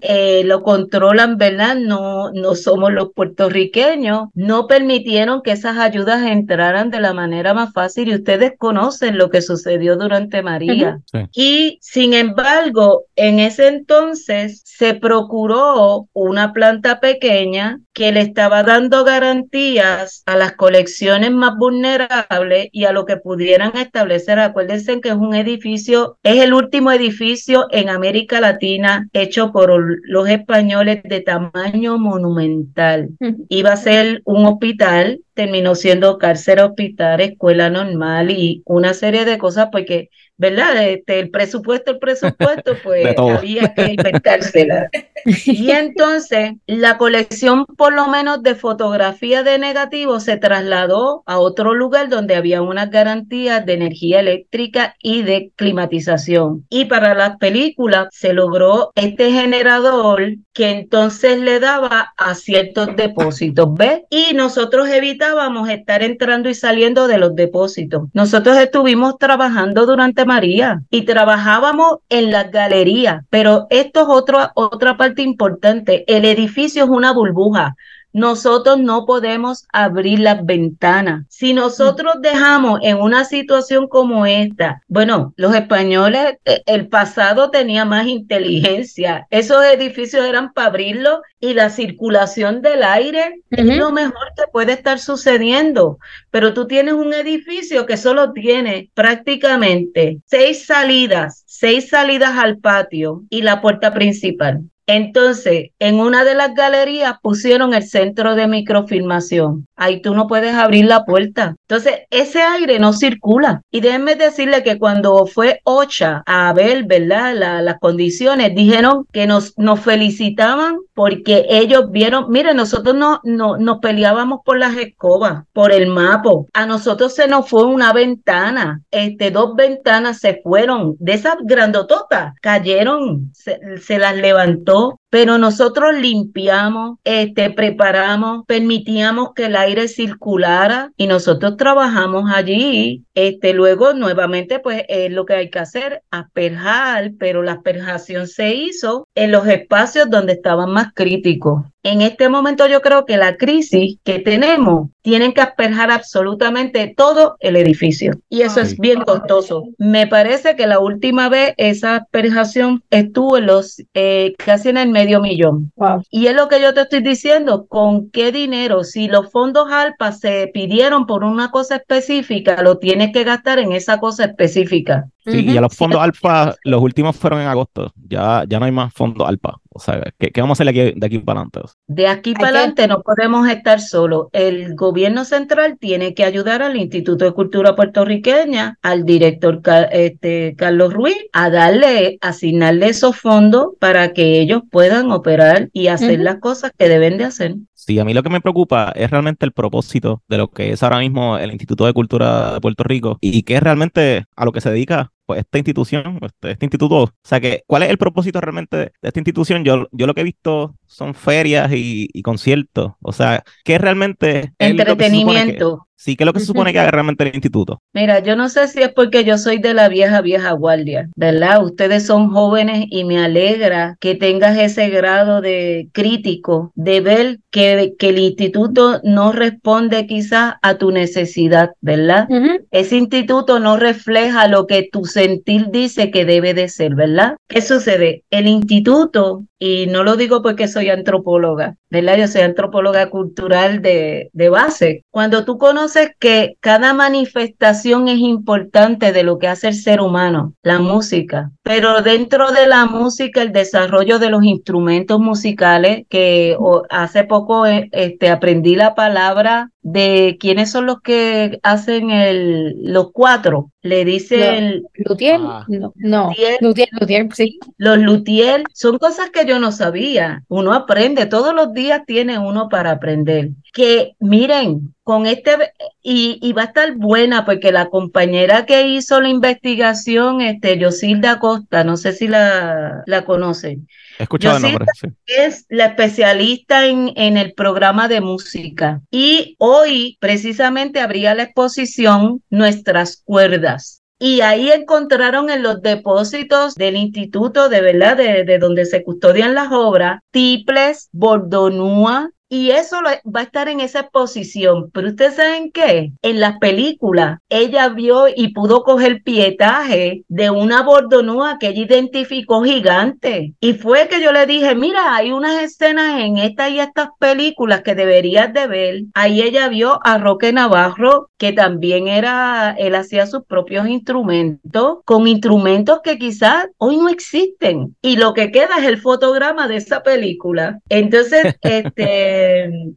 eh, lo controlan, ¿verdad? No, no somos los puertorriqueños, no permitieron que esas ayudas entraran de la manera más fácil y ustedes conocen lo que sucedió durante María. Y sin embargo, en ese entonces se procuró una planta pequeña que le estaba dando garantías a las colecciones más vulnerables y a lo que pudieran establecer. Acuérdense que es un edificio, es el último edificio en América Latina hecho por los españoles de tamaño monumental. Iba a ser un hospital, terminó siendo cárcel hospital, escuela normal y una serie de cosas porque ¿verdad? Este, el presupuesto, el presupuesto, pues había que inventársela. Y entonces la colección, por lo menos de fotografía de negativo, se trasladó a otro lugar donde había unas garantías de energía eléctrica y de climatización. Y para las películas se logró este generador que entonces le daba a ciertos depósitos, ¿ves? Y nosotros evitábamos estar entrando y saliendo de los depósitos. Nosotros estuvimos trabajando durante María y trabajábamos en las galerías, pero esto es otra otra parte importante. El edificio es una burbuja. Nosotros no podemos abrir las ventanas. Si nosotros dejamos en una situación como esta, bueno, los españoles, eh, el pasado tenía más inteligencia. Esos edificios eran para abrirlos y la circulación del aire es lo mejor que puede estar sucediendo. Pero tú tienes un edificio que solo tiene prácticamente seis salidas, seis salidas al patio y la puerta principal. Entonces, en una de las galerías pusieron el centro de microfilmación. Ahí tú no puedes abrir la puerta. Entonces, ese aire no circula. Y déjenme decirle que cuando fue Ocha a ver, ¿verdad? las condiciones, dijeron que nos, felicitaban porque ellos vieron, miren, nosotros no, no, nos peleábamos por las escobas, por el mapo. A nosotros se nos fue una ventana, este, dos ventanas se fueron, de esas grandototas, cayeron, se las levantó pero nosotros limpiamos, este, preparamos, permitíamos que el aire circulara y nosotros trabajamos allí. Este, luego nuevamente, pues es lo que hay que hacer, asperjar, pero la asperjación se hizo en los espacios donde estaban más críticos. En este momento yo creo que la crisis que tenemos tienen que asperjar absolutamente todo el edificio y eso es bien costoso. Me parece que la última vez esa asperjación estuvo en los eh, casi en el medio millón. Y es lo que yo te estoy diciendo, ¿con qué dinero? Si los fondos ALPA se pidieron por una cosa específica, lo tienes que gastar en esa cosa específica. Sí, y a los fondos ALPA, los últimos fueron en agosto, ya, ya no hay más fondos ALPA. O sea, ¿qué, vamos a hacer aquí, de aquí para adelante? De aquí para adelante no podemos estar solos. El gobierno central tiene que ayudar al Instituto de Cultura Puertorriqueña, al director este, Carlos Ruiz, a darle, asignarle esos fondos para que ellos puedan operar y hacer las cosas que deben de hacer. Sí, a mí lo que me preocupa es realmente el propósito de lo que es ahora mismo el Instituto de Cultura de Puerto Rico y qué es realmente a lo que se dedica pues, esta institución, este, este, instituto. O sea, que, ¿cuál es el propósito realmente de, esta institución? Yo, yo lo que he visto son ferias y, conciertos. O sea, ¿qué realmente... Entretenimiento. Sí, ¿qué es lo que se supone que haga realmente el instituto? Mira, yo no sé si es porque yo soy de la vieja, vieja guardia, ¿verdad? Ustedes son jóvenes y me alegra que tengas ese grado de crítico, de ver que, que el instituto no responde quizás a tu necesidad, ¿verdad? Ese instituto no refleja lo que tu sentir dice que debe de ser, ¿verdad? ¿Qué sucede? El instituto y no lo digo porque soy antropóloga, ¿verdad? Yo soy antropóloga cultural de, de, base. Cuando tú conoces que cada manifestación es importante de lo que hace el ser humano, la música, pero dentro de la música el desarrollo de los instrumentos musicales, que hace poco eh, este, aprendí la palabra de quiénes son los que hacen el, los cuatro. Le dicen... Luthier, ah. no, no. Luthier, luthier, sí. Los luthier son cosas que yo no sabía. Uno aprende, todos los días tiene uno para aprender. Que miren, con este, y, y, va a estar buena porque la compañera que hizo la investigación, este, Yosilda Costa, no sé si la, la conocen. He escuchado el nombre, Es la especialista en, en el programa de música. Y hoy precisamente abría la exposición Nuestras Cuerdas y ahí encontraron en los depósitos del instituto, de verdad, de, de donde se custodian las obras, tiples, bordonúa, y eso va a estar en esa exposición. Pero ustedes saben qué? En las películas, ella vio y pudo coger pietaje de una bordonúa que ella identificó gigante. Y fue que yo le dije, mira, hay unas escenas en estas y estas películas que deberías de ver. Ahí ella vio a Roque Navarro, que también era, él hacía sus propios instrumentos, con instrumentos que quizás hoy no existen. Y lo que queda es el fotograma de esa película. Entonces, este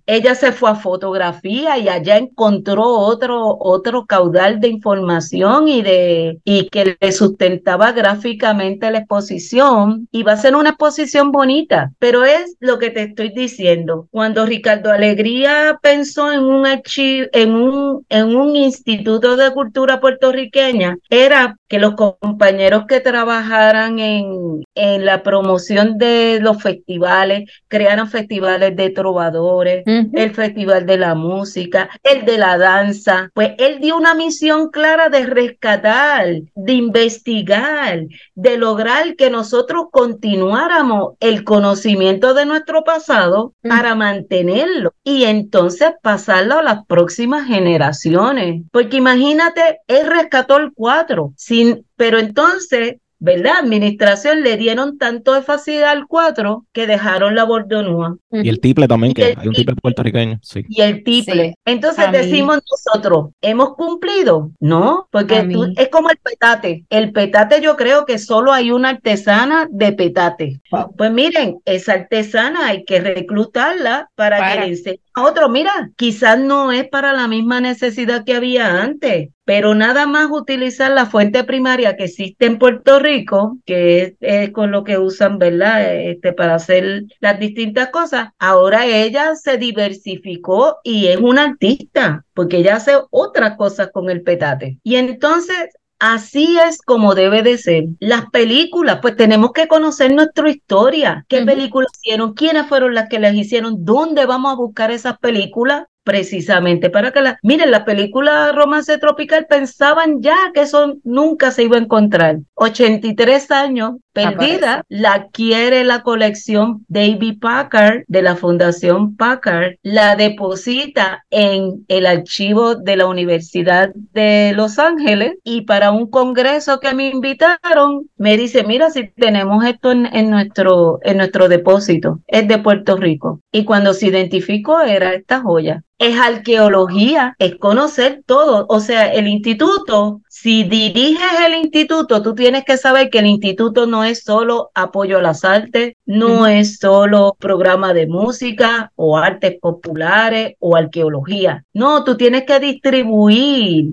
ella se fue a fotografía y allá encontró otro, otro caudal de información y, de, y que le sustentaba gráficamente la exposición. Y va a ser una exposición bonita, pero es lo que te estoy diciendo. Cuando Ricardo Alegría pensó en un archivo, en un, en un instituto de cultura puertorriqueña, era que los compañeros que trabajaran en, en la promoción de los festivales, crearon festivales de trovadores, el festival de la música, el de la danza. Pues él dio una misión clara de rescatar, de investigar, de lograr que nosotros continuáramos el conocimiento de nuestro pasado para mantenerlo y entonces pasarlo a las próximas generaciones. Porque imagínate, él rescató el cuatro, sin, pero entonces ¿verdad? Administración le dieron tanto de facilidad al 4 que dejaron la bordonúa. Y el tiple también, que hay un tiple puertorriqueño, sí. Y el tiple. Entonces decimos nosotros, ¿hemos cumplido? No, porque es como el petate. El petate yo creo que solo hay una artesana de petate. Pues miren, esa artesana hay que reclutarla para, que le enseñe otro. Mira, quizás no es para la misma necesidad que había antes, pero nada más utilizar la fuente primaria que existe en Puerto Rico, que es, con lo que usan, ¿verdad? Este, para hacer las distintas cosas. Ahora ella se diversificó y es una artista, porque ella hace otras cosas con el petate. Y entonces Así es como debe de ser. Las películas, pues tenemos que conocer nuestra historia. ¿Qué películas hicieron? ¿Quiénes fueron las que las hicieron? ¿Dónde vamos a buscar esas películas? Precisamente para que la miren la película Romance Tropical pensaban ya que eso nunca se iba a encontrar. 83 años perdida la adquiere la colección David Packard de la Fundación Packard la deposita en el archivo de la Universidad de Los Ángeles y para un congreso que me invitaron me dice mira si tenemos esto en, en nuestro en nuestro depósito es de Puerto Rico y cuando se identificó era esta joya es arqueología, es conocer todo. O sea, el instituto, si diriges el instituto, tú tienes que saber que el instituto no es solo apoyo a las artes, no es solo programa de música o artes populares o arqueología. No, tú tienes que distribuir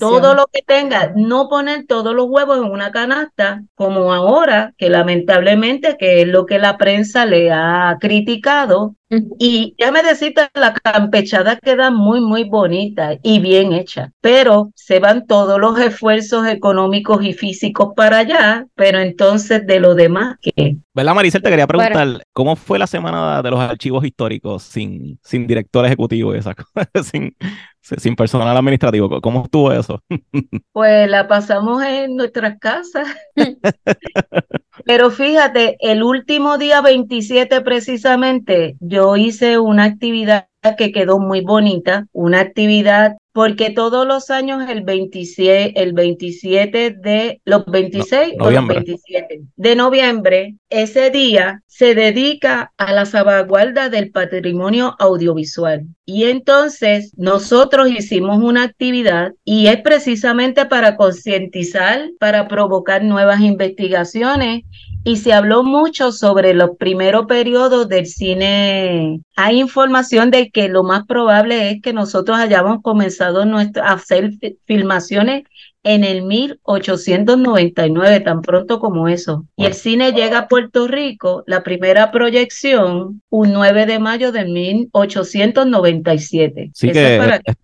todo lo que tengas, no poner todos los huevos en una canasta como ahora, que lamentablemente, que es lo que la prensa le ha criticado, y ya me decita, la campechada queda muy, muy bonita y bien hecha, pero se van todos los esfuerzos económicos y físicos para allá, pero entonces de lo demás, ¿qué? ¿Verdad, Maricel? Te quería preguntar, ¿cómo fue la semana de los archivos históricos sin, sin director ejecutivo y esas cosas? sin, sin personal administrativo. ¿Cómo estuvo eso? Pues la pasamos en nuestras casas. Pero fíjate, el último día 27 precisamente, yo hice una actividad que quedó muy bonita, una actividad porque todos los años el 27, el 27 de los 26 o los 27 de noviembre, ese día se dedica a la salvaguarda del patrimonio audiovisual. Y entonces nosotros hicimos una actividad y es precisamente para concientizar, para provocar nuevas investigaciones y se habló mucho sobre los primeros periodos del cine. Hay información de que lo más probable es que nosotros hayamos comenzado a hacer filmaciones en el 1899, tan pronto como eso. Y el cine llega a Puerto Rico, la primera proyección, un 9 de mayo de 1897. Sí, que, para que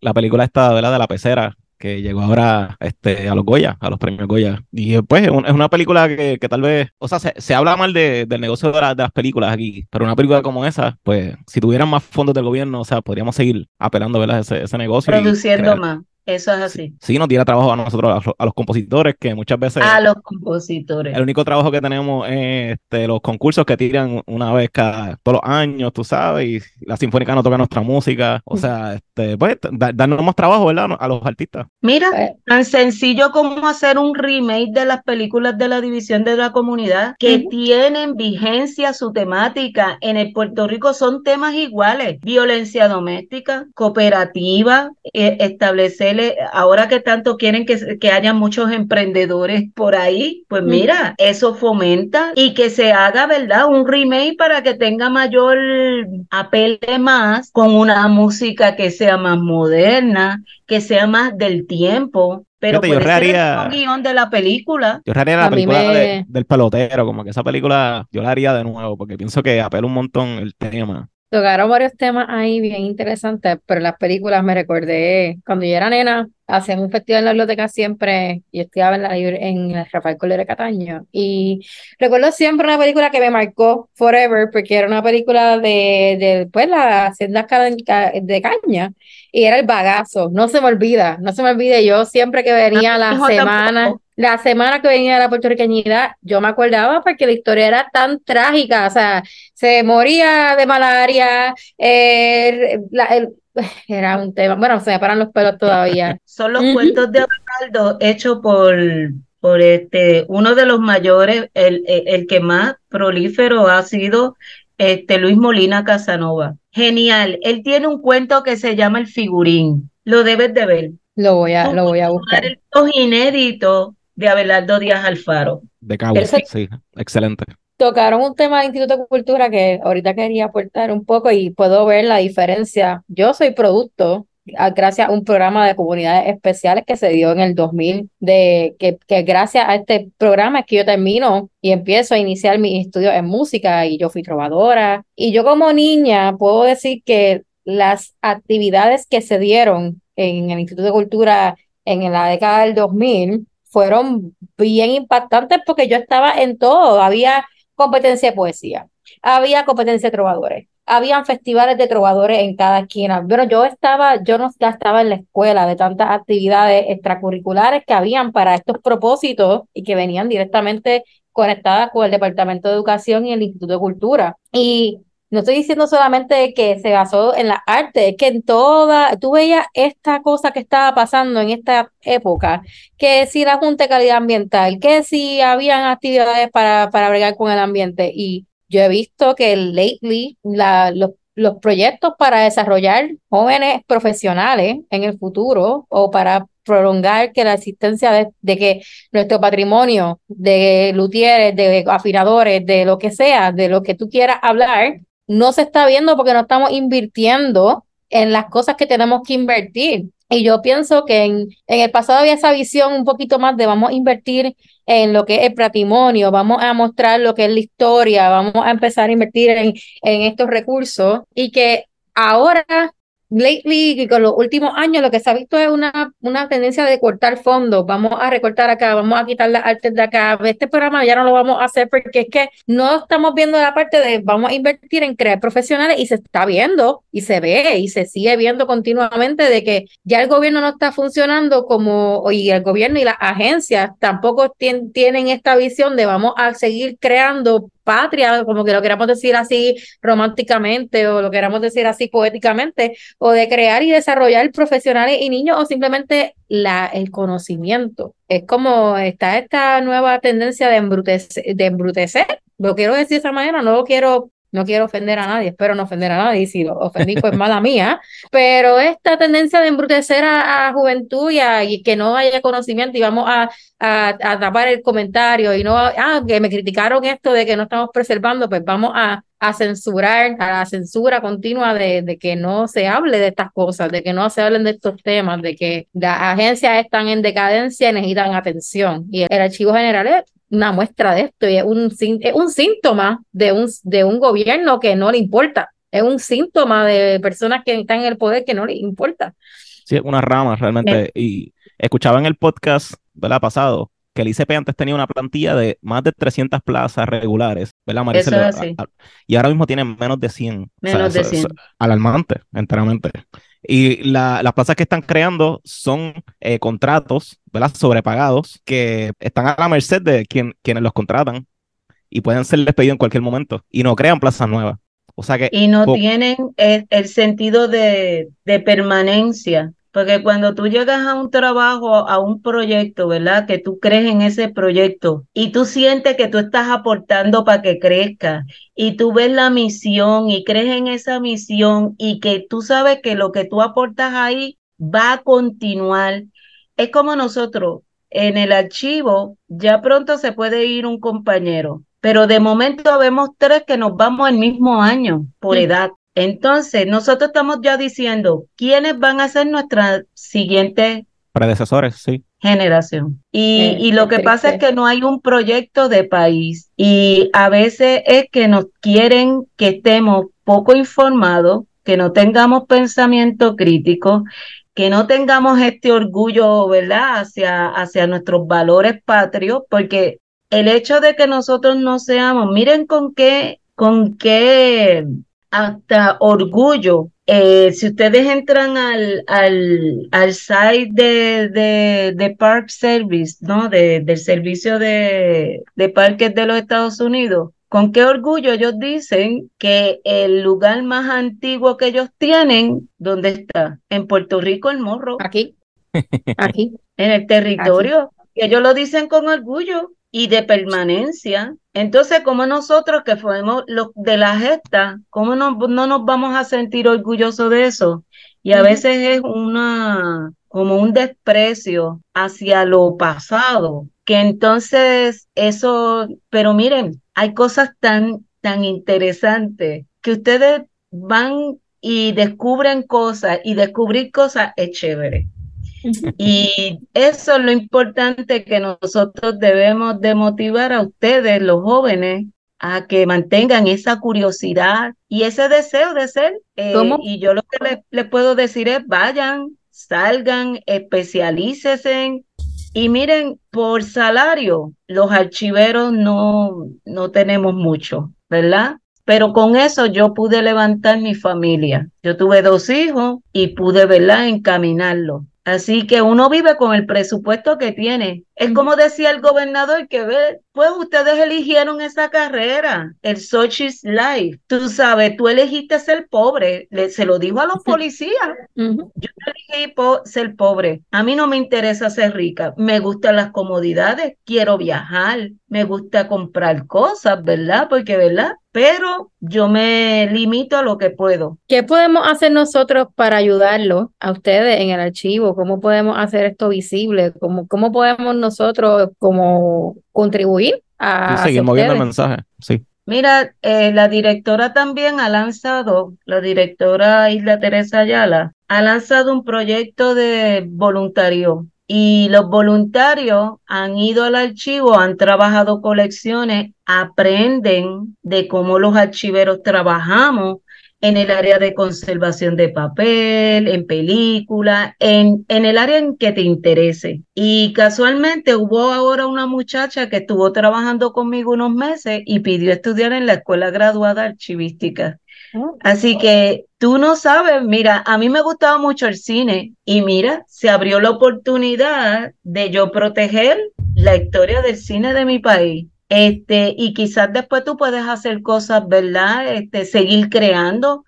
La, película está de la pecera que llegó ahora este, a los Goya, a los premios Goya. Y pues es una película que, tal vez, o sea, se, habla mal del negocio de, las películas aquí, pero una película como esa, pues si tuvieran más fondos del gobierno, o sea, podríamos seguir apelando a Ese, ese negocio. Produciendo más. Eso es así. Sí, nos diera trabajo a nosotros, a los, compositores, que muchas veces. A los compositores. El único trabajo que tenemos es este, los concursos que tiran una vez cada todos los años, tú sabes, y la Sinfónica no toca nuestra música. O sea, este, pues, darnos más trabajo, ¿verdad? A los artistas. Mira, pues tan sencillo como hacer un remake de las películas de la División de la Comunidad que tienen vigencia su temática. En el Puerto Rico son temas iguales: violencia doméstica, cooperativa, eh, establecer ahora que tanto quieren que, que haya muchos emprendedores por ahí, pues mira, eso fomenta y que se haga, ¿verdad? Un remake para que tenga mayor apele más con una música que sea más moderna, que sea más del tiempo. Pero yo reharía, el guion de la película. Yo reharía la película del pelotero, como que esa película yo la haría de nuevo, porque pienso que apela un montón el tema. Tocaron varios temas ahí bien interesantes, pero las películas me recordé cuando yo era nena, hacían un festival en la biblioteca siempre, y estudiaba en, la, en el Rafael Colera Cataño, y recuerdo siempre una película que me marcó forever, porque era una película de, de pues, la hacienda de caña, y era el bagazo, no se me olvida, no se me olvida, yo siempre que venía la semana la semana que venía de la puertorriqueñidad, yo me acordaba porque la historia era tan trágica, o sea, se moría de malaria, eh, era un tema, bueno, se me paran los pelos todavía. Son los cuentos de Abelardo hechos por, por este, uno de los mayores, el, el que más prolífero ha sido este, Luis Molina Casanova. Genial, él tiene un cuento que se llama El Figurín, lo debes de ver. Lo voy a, lo voy a buscar. Es inédito de Abelardo Díaz Alfaro. De Cabo, sí, excelente. Tocaron un tema del Instituto de Cultura que ahorita quería aportar un poco y puedo ver la diferencia. Yo soy producto gracias a un programa de comunidades especiales que se dio en el 2000, de que, que gracias a este programa es que yo termino y empiezo a iniciar mis estudios en música y yo fui trovadora. Y yo como niña puedo decir que las actividades que se dieron en el Instituto de Cultura en la década del 2000 fueron bien impactantes porque yo estaba en todo. Había competencia de poesía, había competencia de trovadores, habían festivales de trovadores en cada esquina. Pero yo estaba, yo no estaba en la escuela de tantas actividades extracurriculares que habían para estos propósitos y que venían directamente conectadas con el Departamento de Educación y el Instituto de Cultura. Y no estoy diciendo solamente que se basó en la arte, es que en toda, tú veías esta cosa que estaba pasando en esta época, que si la Junta de Calidad Ambiental, que si habían actividades para, para bregar con el ambiente. Y yo he visto que lately la, los, los proyectos para desarrollar jóvenes profesionales en el futuro o para prolongar que la existencia de, de, que nuestro patrimonio de luthieres, de afinadores, de lo que sea, de lo que tú quieras hablar, no se está viendo porque no estamos invirtiendo en las cosas que tenemos que invertir. Y yo pienso que en, en, el pasado había esa visión un poquito más de vamos a invertir en lo que es el patrimonio, vamos a mostrar lo que es la historia, vamos a empezar a invertir en, en estos recursos y que ahora lately con los últimos años lo que se ha visto es una, una tendencia de cortar fondos, vamos a recortar acá, vamos a quitar las artes de acá, este programa ya no lo vamos a hacer porque es que no estamos viendo la parte de vamos a invertir en crear profesionales y se está viendo y se ve y se sigue viendo continuamente de que ya el gobierno no está funcionando como, y el gobierno y las agencias tampoco tienen esta visión de vamos a seguir creando patria, como que lo queramos decir así románticamente o lo queramos decir así poéticamente, o de crear y desarrollar profesionales y niños o simplemente la, el conocimiento. Es como está esta nueva tendencia de embrutecer, de embrutecer, lo quiero decir de esa manera, no lo quiero no quiero ofender a nadie, espero no ofender a nadie, si lo ofendí pues mala mía, pero esta tendencia de embrutecer a, juventud y, a, que no haya conocimiento y vamos a, a, tapar el comentario y no, ah, que me criticaron esto de que no estamos preservando, pues vamos a, a censurar, a la censura continua de, de, que no se hable de estas cosas, de que no se hablen de estos temas, de que las agencias están en decadencia y necesitan atención. Y el Archivo General es una muestra de esto y es un, es un síntoma de un, de un gobierno que no le importa. Es un síntoma de personas que están en el poder que no les importa. Sí, es una rama realmente. Y escuchaba en el podcast, ¿verdad? Pasado, que el ICP antes tenía una plantilla de más de 300 plazas regulares, ¿verdad, y ahora mismo tienen menos de 100. Menos de 100. alarmante, enteramente. Y la, las plazas que están creando son eh, contratos, ¿verdad? Sobrepagados, que están a la merced de quien, quienes los contratan y pueden ser despedidos en cualquier momento y no crean plazas nuevas. O sea que, y no tienen el, el sentido de, de permanencia porque cuando tú llegas a un trabajo, a un proyecto, ¿verdad? Que tú crees en ese proyecto y tú sientes que tú estás aportando para que crezca y tú ves la misión y crees en esa misión y que tú sabes que lo que tú aportas ahí va a continuar. Es como nosotros, en el archivo ya pronto se puede ir un compañero, pero de momento vemos tres que nos vamos el mismo año por edad. Entonces, nosotros estamos ya diciendo quiénes van a ser nuestras siguientes predecesores, sí. generación. Y, Eh, y lo que pasa es que no hay un proyecto de país y a veces es que nos quieren que estemos poco informados, que no tengamos pensamiento crítico, que no tengamos este orgullo, ¿verdad?, hacia, hacia nuestros valores patrios, porque el hecho de que nosotros no seamos, miren con qué, con qué hasta orgullo. eh, si ustedes entran al, al, al site de, de, de Park Service, ¿no? De, del servicio de, de parques de los Estados Unidos, con qué orgullo ellos dicen que el lugar más antiguo que ellos tienen, ¿dónde está? En Puerto Rico, el Morro Aquí, aquí. en el territorio. Y ellos lo dicen con orgullo y de permanencia. Entonces, como nosotros que fuimos los de la gesta, ¿cómo no, no nos vamos a sentir orgullosos de eso? Y a veces es una, como un desprecio hacia lo pasado, que entonces eso, pero miren, hay cosas tan, tan interesantes que ustedes van y descubren cosas y descubrir cosas es chévere. Y eso es lo importante que nosotros debemos de motivar a ustedes, los jóvenes, a que mantengan esa curiosidad y ese deseo de ser. Eh, ¿Cómo? y yo lo que les, les puedo decir es, vayan, salgan, especialícesen y miren, por salario, los archiveros no, no tenemos mucho, ¿verdad? Pero con eso yo pude levantar mi familia. Yo tuve dos hijos y pude, ¿verdad?, encaminarlo. Así que uno vive con el presupuesto que tiene. Es como decía el gobernador que ve, pues ustedes eligieron esa carrera, el Sochi's Life. Tú sabes, tú elegiste ser pobre. Le- se lo dijo a los policías. Yo elegí po- ser pobre. A mí no me interesa ser rica. Me gustan las comodidades. Quiero viajar. Me gusta comprar cosas, ¿verdad? Porque, ¿verdad? Pero yo me limito a lo que puedo. ¿Qué podemos hacer nosotros para ayudarlos a ustedes en el archivo? ¿Cómo podemos hacer esto visible? ¿Cómo, cómo podemos nosotros como contribuir a seguir moviendo el mensaje. Sí. Mira, eh, la directora también ha lanzado, la directora Isla Teresa Ayala, ha lanzado un proyecto de voluntario y los voluntarios han ido al archivo, han trabajado colecciones, aprenden de cómo los archiveros trabajamos en el área de conservación de papel, en películas, en, en el área en que te interese. Y casualmente hubo ahora una muchacha que estuvo trabajando conmigo unos meses y pidió estudiar en la escuela graduada archivística. Así que tú no sabes, mira, a mí me gustaba mucho el cine y mira, se abrió la oportunidad de yo proteger la historia del cine de mi país. Este, y quizás después tú puedes hacer cosas, ¿verdad? Este, seguir creando.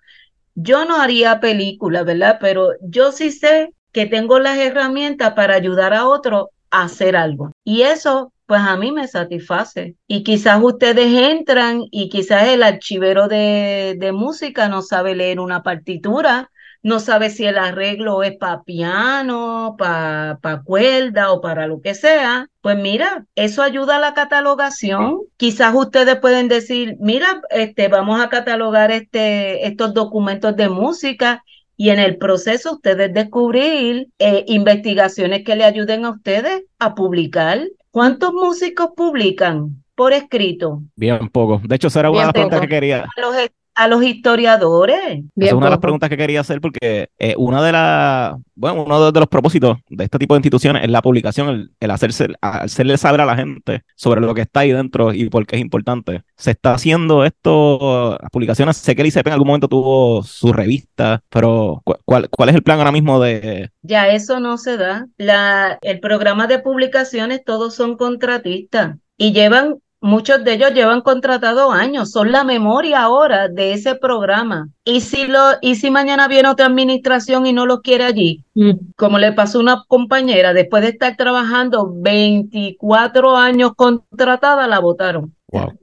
Yo no haría películas, ¿verdad? Pero yo sí sé que tengo las herramientas para ayudar a otro a hacer algo. Y eso, pues a mí me satisface. Y quizás ustedes entran y quizás el archivero de, de música no sabe leer una partitura, no sabe si el arreglo es para piano, para pa cuerda o para lo que sea. Pues mira, eso ayuda a la catalogación. Quizás ustedes pueden decir, mira, este, vamos a catalogar este, estos documentos de música y en el proceso ustedes descubrir eh, investigaciones que le ayuden a ustedes a publicar. ¿Cuántos músicos publican por escrito? Bien poco. De hecho, esa era una de las preguntas que quería. Los, a los historiadores. Es una de las preguntas que quería hacer porque eh, una de las, bueno, uno de, de los propósitos de este tipo de instituciones es la publicación, el, el hacerse, hacerle saber a la gente sobre lo que está ahí dentro y por qué es importante. Se está haciendo esto, las publicaciones, sé que el ICP en algún momento tuvo su revista, pero ¿cu- ¿cuál, cuál es el plan ahora mismo de... Ya eso no se da. La, el programa de publicaciones, todos son contratistas y llevan, muchos de ellos llevan contratado años, son la memoria ahora de ese programa. Y si lo, y si mañana viene otra administración y no los quiere allí, Mm. como le pasó a una compañera, después de estar trabajando 24 años contratada, la votaron. Wow.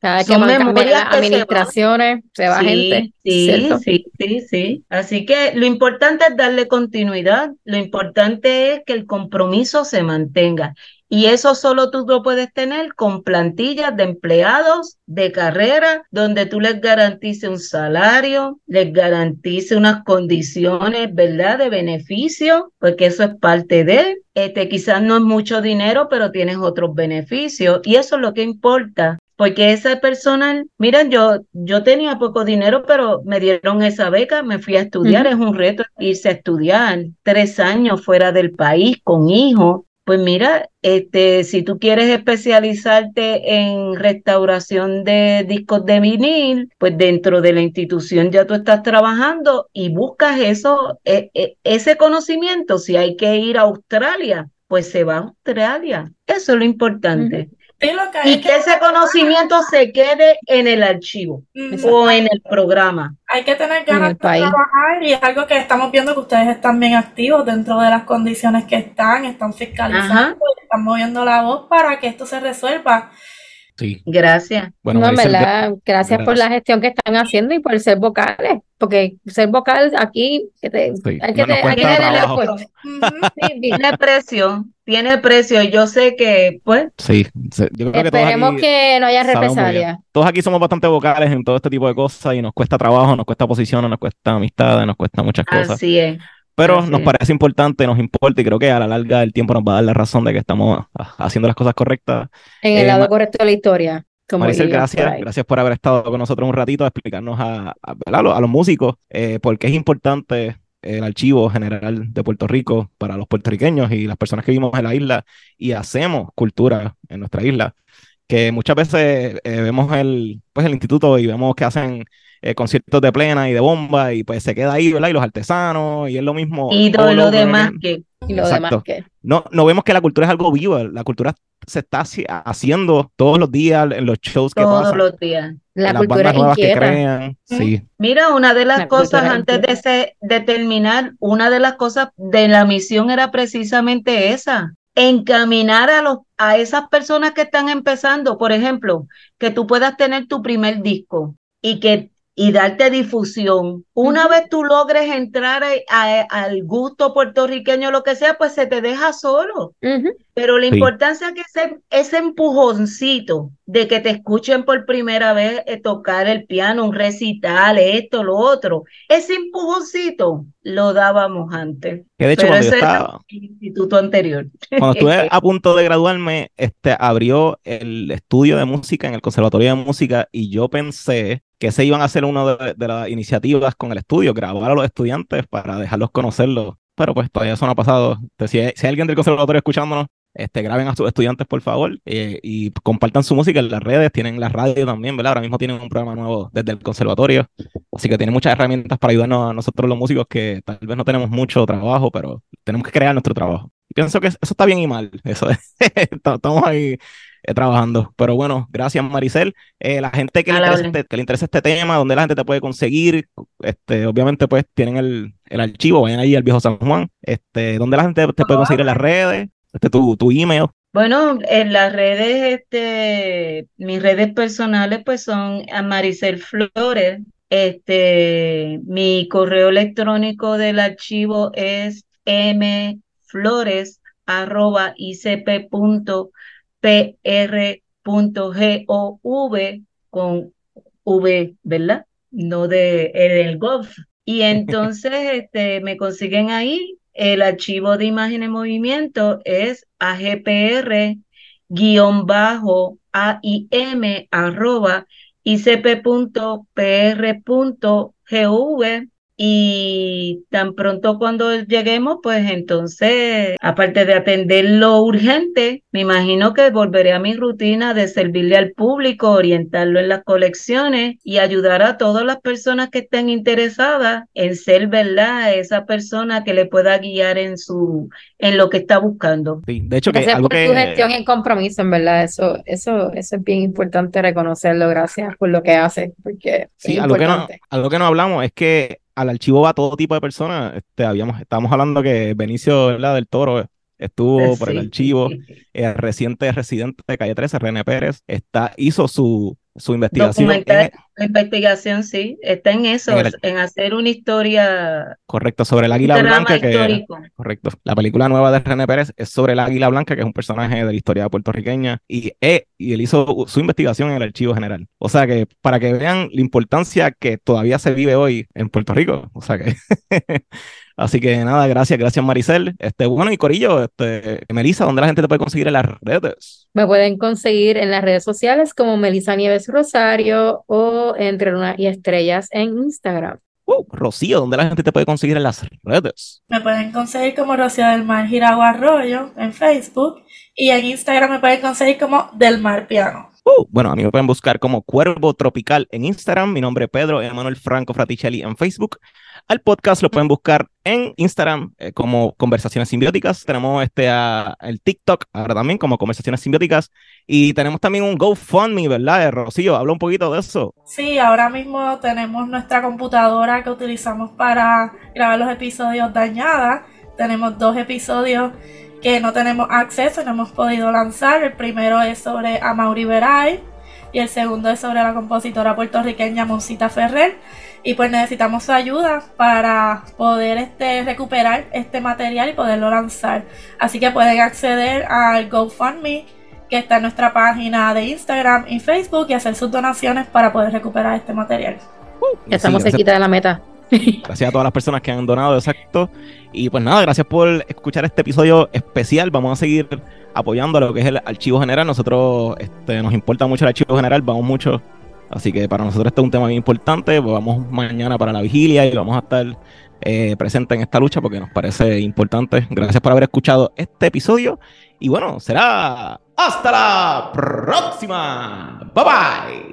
Cada vez que Son memorias las se administraciones, se va Sí, gente, sí, ¿cierto? sí, sí, sí. Así que lo importante es darle continuidad, lo importante es que el compromiso se mantenga Y eso solo tú lo puedes tener con plantillas de empleados de carrera, donde tú les garantices un salario, les garantice unas condiciones, ¿verdad?, de beneficio, porque eso es parte de, este, quizás no es mucho dinero, pero tienes otros beneficios. Y eso es lo que importa porque ese personal, miren, yo, yo tenía poco dinero, pero me dieron esa beca, me fui a estudiar, es un reto irse a estudiar tres años fuera del país con hijos. Pues mira, este, si tú quieres especializarte en restauración de discos de vinil, pues dentro de la institución ya tú estás trabajando y buscas eso, e, e, ese conocimiento. Si hay que ir a Australia, pues se va a Australia. Eso es lo importante y que, ese conocimiento se quede en el archivo o en el programa. Hay que tener ganas de trabajar y es algo que estamos viendo que ustedes están bien activos dentro de las condiciones que están, están fiscalizando, están moviendo la voz para que esto se resuelva. Sí. Gracias. Bueno, gracias por la gestión que están haciendo y por ser vocales, porque ser vocal aquí hay que, Tiene precio, tiene precio. Yo sé que, pues. Sí, yo creo Esperemos que, no haya represalias. Todos aquí somos bastante vocales en todo este tipo de cosas y nos cuesta trabajo, nos cuesta posición, nos cuesta amistad, nos cuesta muchas cosas. Así es. Pero nos parece importante, nos importa y creo que a la larga del tiempo nos va a dar la razón de que estamos haciendo las cosas correctas. En el eh, lado correcto de la historia. Maricel, gracias, gracias por haber estado con nosotros un ratito a explicarnos a, a, los músicos eh, por qué es importante el archivo general de Puerto Rico para los puertorriqueños y las personas que vivimos en la isla y hacemos cultura en nuestra isla. Que muchas veces eh, vemos el, pues, el instituto y vemos que hacen eh, conciertos de plena y de bomba y pues se queda ahí, ¿verdad? Y los artesanos y es lo mismo. Y todo lo, demás que... Y lo demás que... No, no vemos que la cultura es algo vivo, la cultura se está haciendo todos los días en los shows que todos pasan. Todos los días. La las cultura nuevas que crean. Sí. Mira, una de las cosas antes de, de terminar, una de las cosas de la misión era precisamente esa, encaminar a los a esas personas que están empezando, por ejemplo, que tú puedas tener tu primer disco y que y darte difusión. Una vez tú logres entrar al gusto puertorriqueño, lo que sea, pues se te deja solo. Pero la importancia que ese, ese empujoncito de que te escuchen por primera vez eh, tocar el piano, un recital, esto, lo otro, ese empujoncito lo dábamos antes. Que de hecho, cuando estaba en el instituto anterior. Cuando estuve a punto de graduarme, este, abrió el estudio de música en el Conservatorio de Música y yo pensé que se iban a hacer una de, las iniciativas con el estudio, grabar a los estudiantes para dejarlos conocerlo. Pero pues todavía eso no ha pasado. si, hay, alguien del conservatorio escuchándonos, este, graben a sus estudiantes, por favor, eh, y compartan su música en las redes. Tienen la radio también, ¿verdad? Ahora mismo tienen un programa nuevo desde el conservatorio. Así que tienen muchas herramientas para ayudarnos a nosotros los músicos que tal vez no tenemos mucho trabajo, pero tenemos que crear nuestro trabajo. Y pienso que eso está bien y mal. Eso estamos ahí eh, trabajando. Pero bueno, gracias Maricel. Eh, la gente que le, interesa este, que le interesa este tema, donde la gente te puede conseguir, este, obviamente pues tienen el, el archivo, vayan ahí al viejo San Juan, este, donde la gente te puede conseguir en las redes, este, tu, tu email. Bueno, en las redes, este, mis redes personales pues son a Maricel Flores. Este, mi correo electrónico del archivo es mflores@icp.com pr.gov con V, ¿verdad? No de el golf. Y entonces este, me consiguen ahí. El archivo de imagen en movimiento es agpr bajo aim arroba icp.pr.gov y tan pronto cuando lleguemos, pues entonces, aparte de atender lo urgente, me imagino que volveré a mi rutina de servirle al público, orientarlo en las colecciones y ayudar a todas las personas que estén interesadas en ser, ¿verdad? Esa persona que le pueda guiar en su en lo que está buscando. Sí, de hecho que gracias algo por tu gestión y compromiso, en verdad, eso eso eso es bien importante reconocerlo, gracias por lo que hace, porque sí, algo que no algo que no hablamos es que al archivo va todo tipo de personas. Este, habíamos, estábamos hablando que Benicio del Toro estuvo por el archivo, el reciente residente de calle 13, René Pérez, está, hizo su, su investigación. la investigación, sí, está en eso, en, hacer una historia. Correcto, sobre el águila blanca. Que, correcto. La película nueva de René Pérez es sobre el águila blanca, que es un personaje de la historia puertorriqueña, y, eh, y él hizo su investigación en el Archivo General. O sea que para que vean la importancia que todavía se vive hoy en Puerto Rico. O sea que. Así que nada, gracias, gracias Maricel. Este, bueno, y Corillo, este, Melissa, ¿dónde la gente te puede conseguir en las redes? Me pueden conseguir en las redes sociales como Melissa Nieves Rosario o Entre Luna y Estrellas en Instagram. Uh, Rocío, ¿dónde la gente te puede conseguir en las redes? Me pueden conseguir como Rocío del Mar Giragua Arroyo en Facebook y en Instagram me pueden conseguir como Del Mar Piano. Uh, bueno, a mí me pueden buscar como Cuervo Tropical en Instagram. Mi nombre es Pedro Emanuel Franco Fraticelli en Facebook. Al podcast lo pueden buscar en Instagram eh, como Conversaciones Simbióticas. Tenemos este el TikTok ahora también como Conversaciones Simbióticas. Y tenemos también un GoFundMe, ¿verdad? Rocío, habla un poquito de eso. Sí, ahora mismo tenemos nuestra computadora que utilizamos para grabar los episodios dañada. Tenemos dos episodios que no tenemos acceso, no hemos podido lanzar. El primero es sobre Amaury Veray y el segundo es sobre la compositora puertorriqueña Monsita Ferrer y pues necesitamos su ayuda para poder este, recuperar este material y poderlo lanzar. Así que pueden acceder al GoFundMe que está en nuestra página de Instagram y Facebook y hacer sus donaciones para poder recuperar este material. Uh, estamos cerquita de la meta. Gracias a todas las personas que han donado, exacto. Y pues nada, gracias por escuchar este episodio especial. Vamos a seguir apoyando lo que es el archivo general. Nosotros este, nos importa mucho el archivo general, vamos mucho Así que para nosotros este es un tema bien importante. Pues vamos mañana para la vigilia y vamos a estar eh, presentes en esta lucha porque nos parece importante. Gracias por haber escuchado este episodio. Y bueno, será hasta la próxima. Bye bye.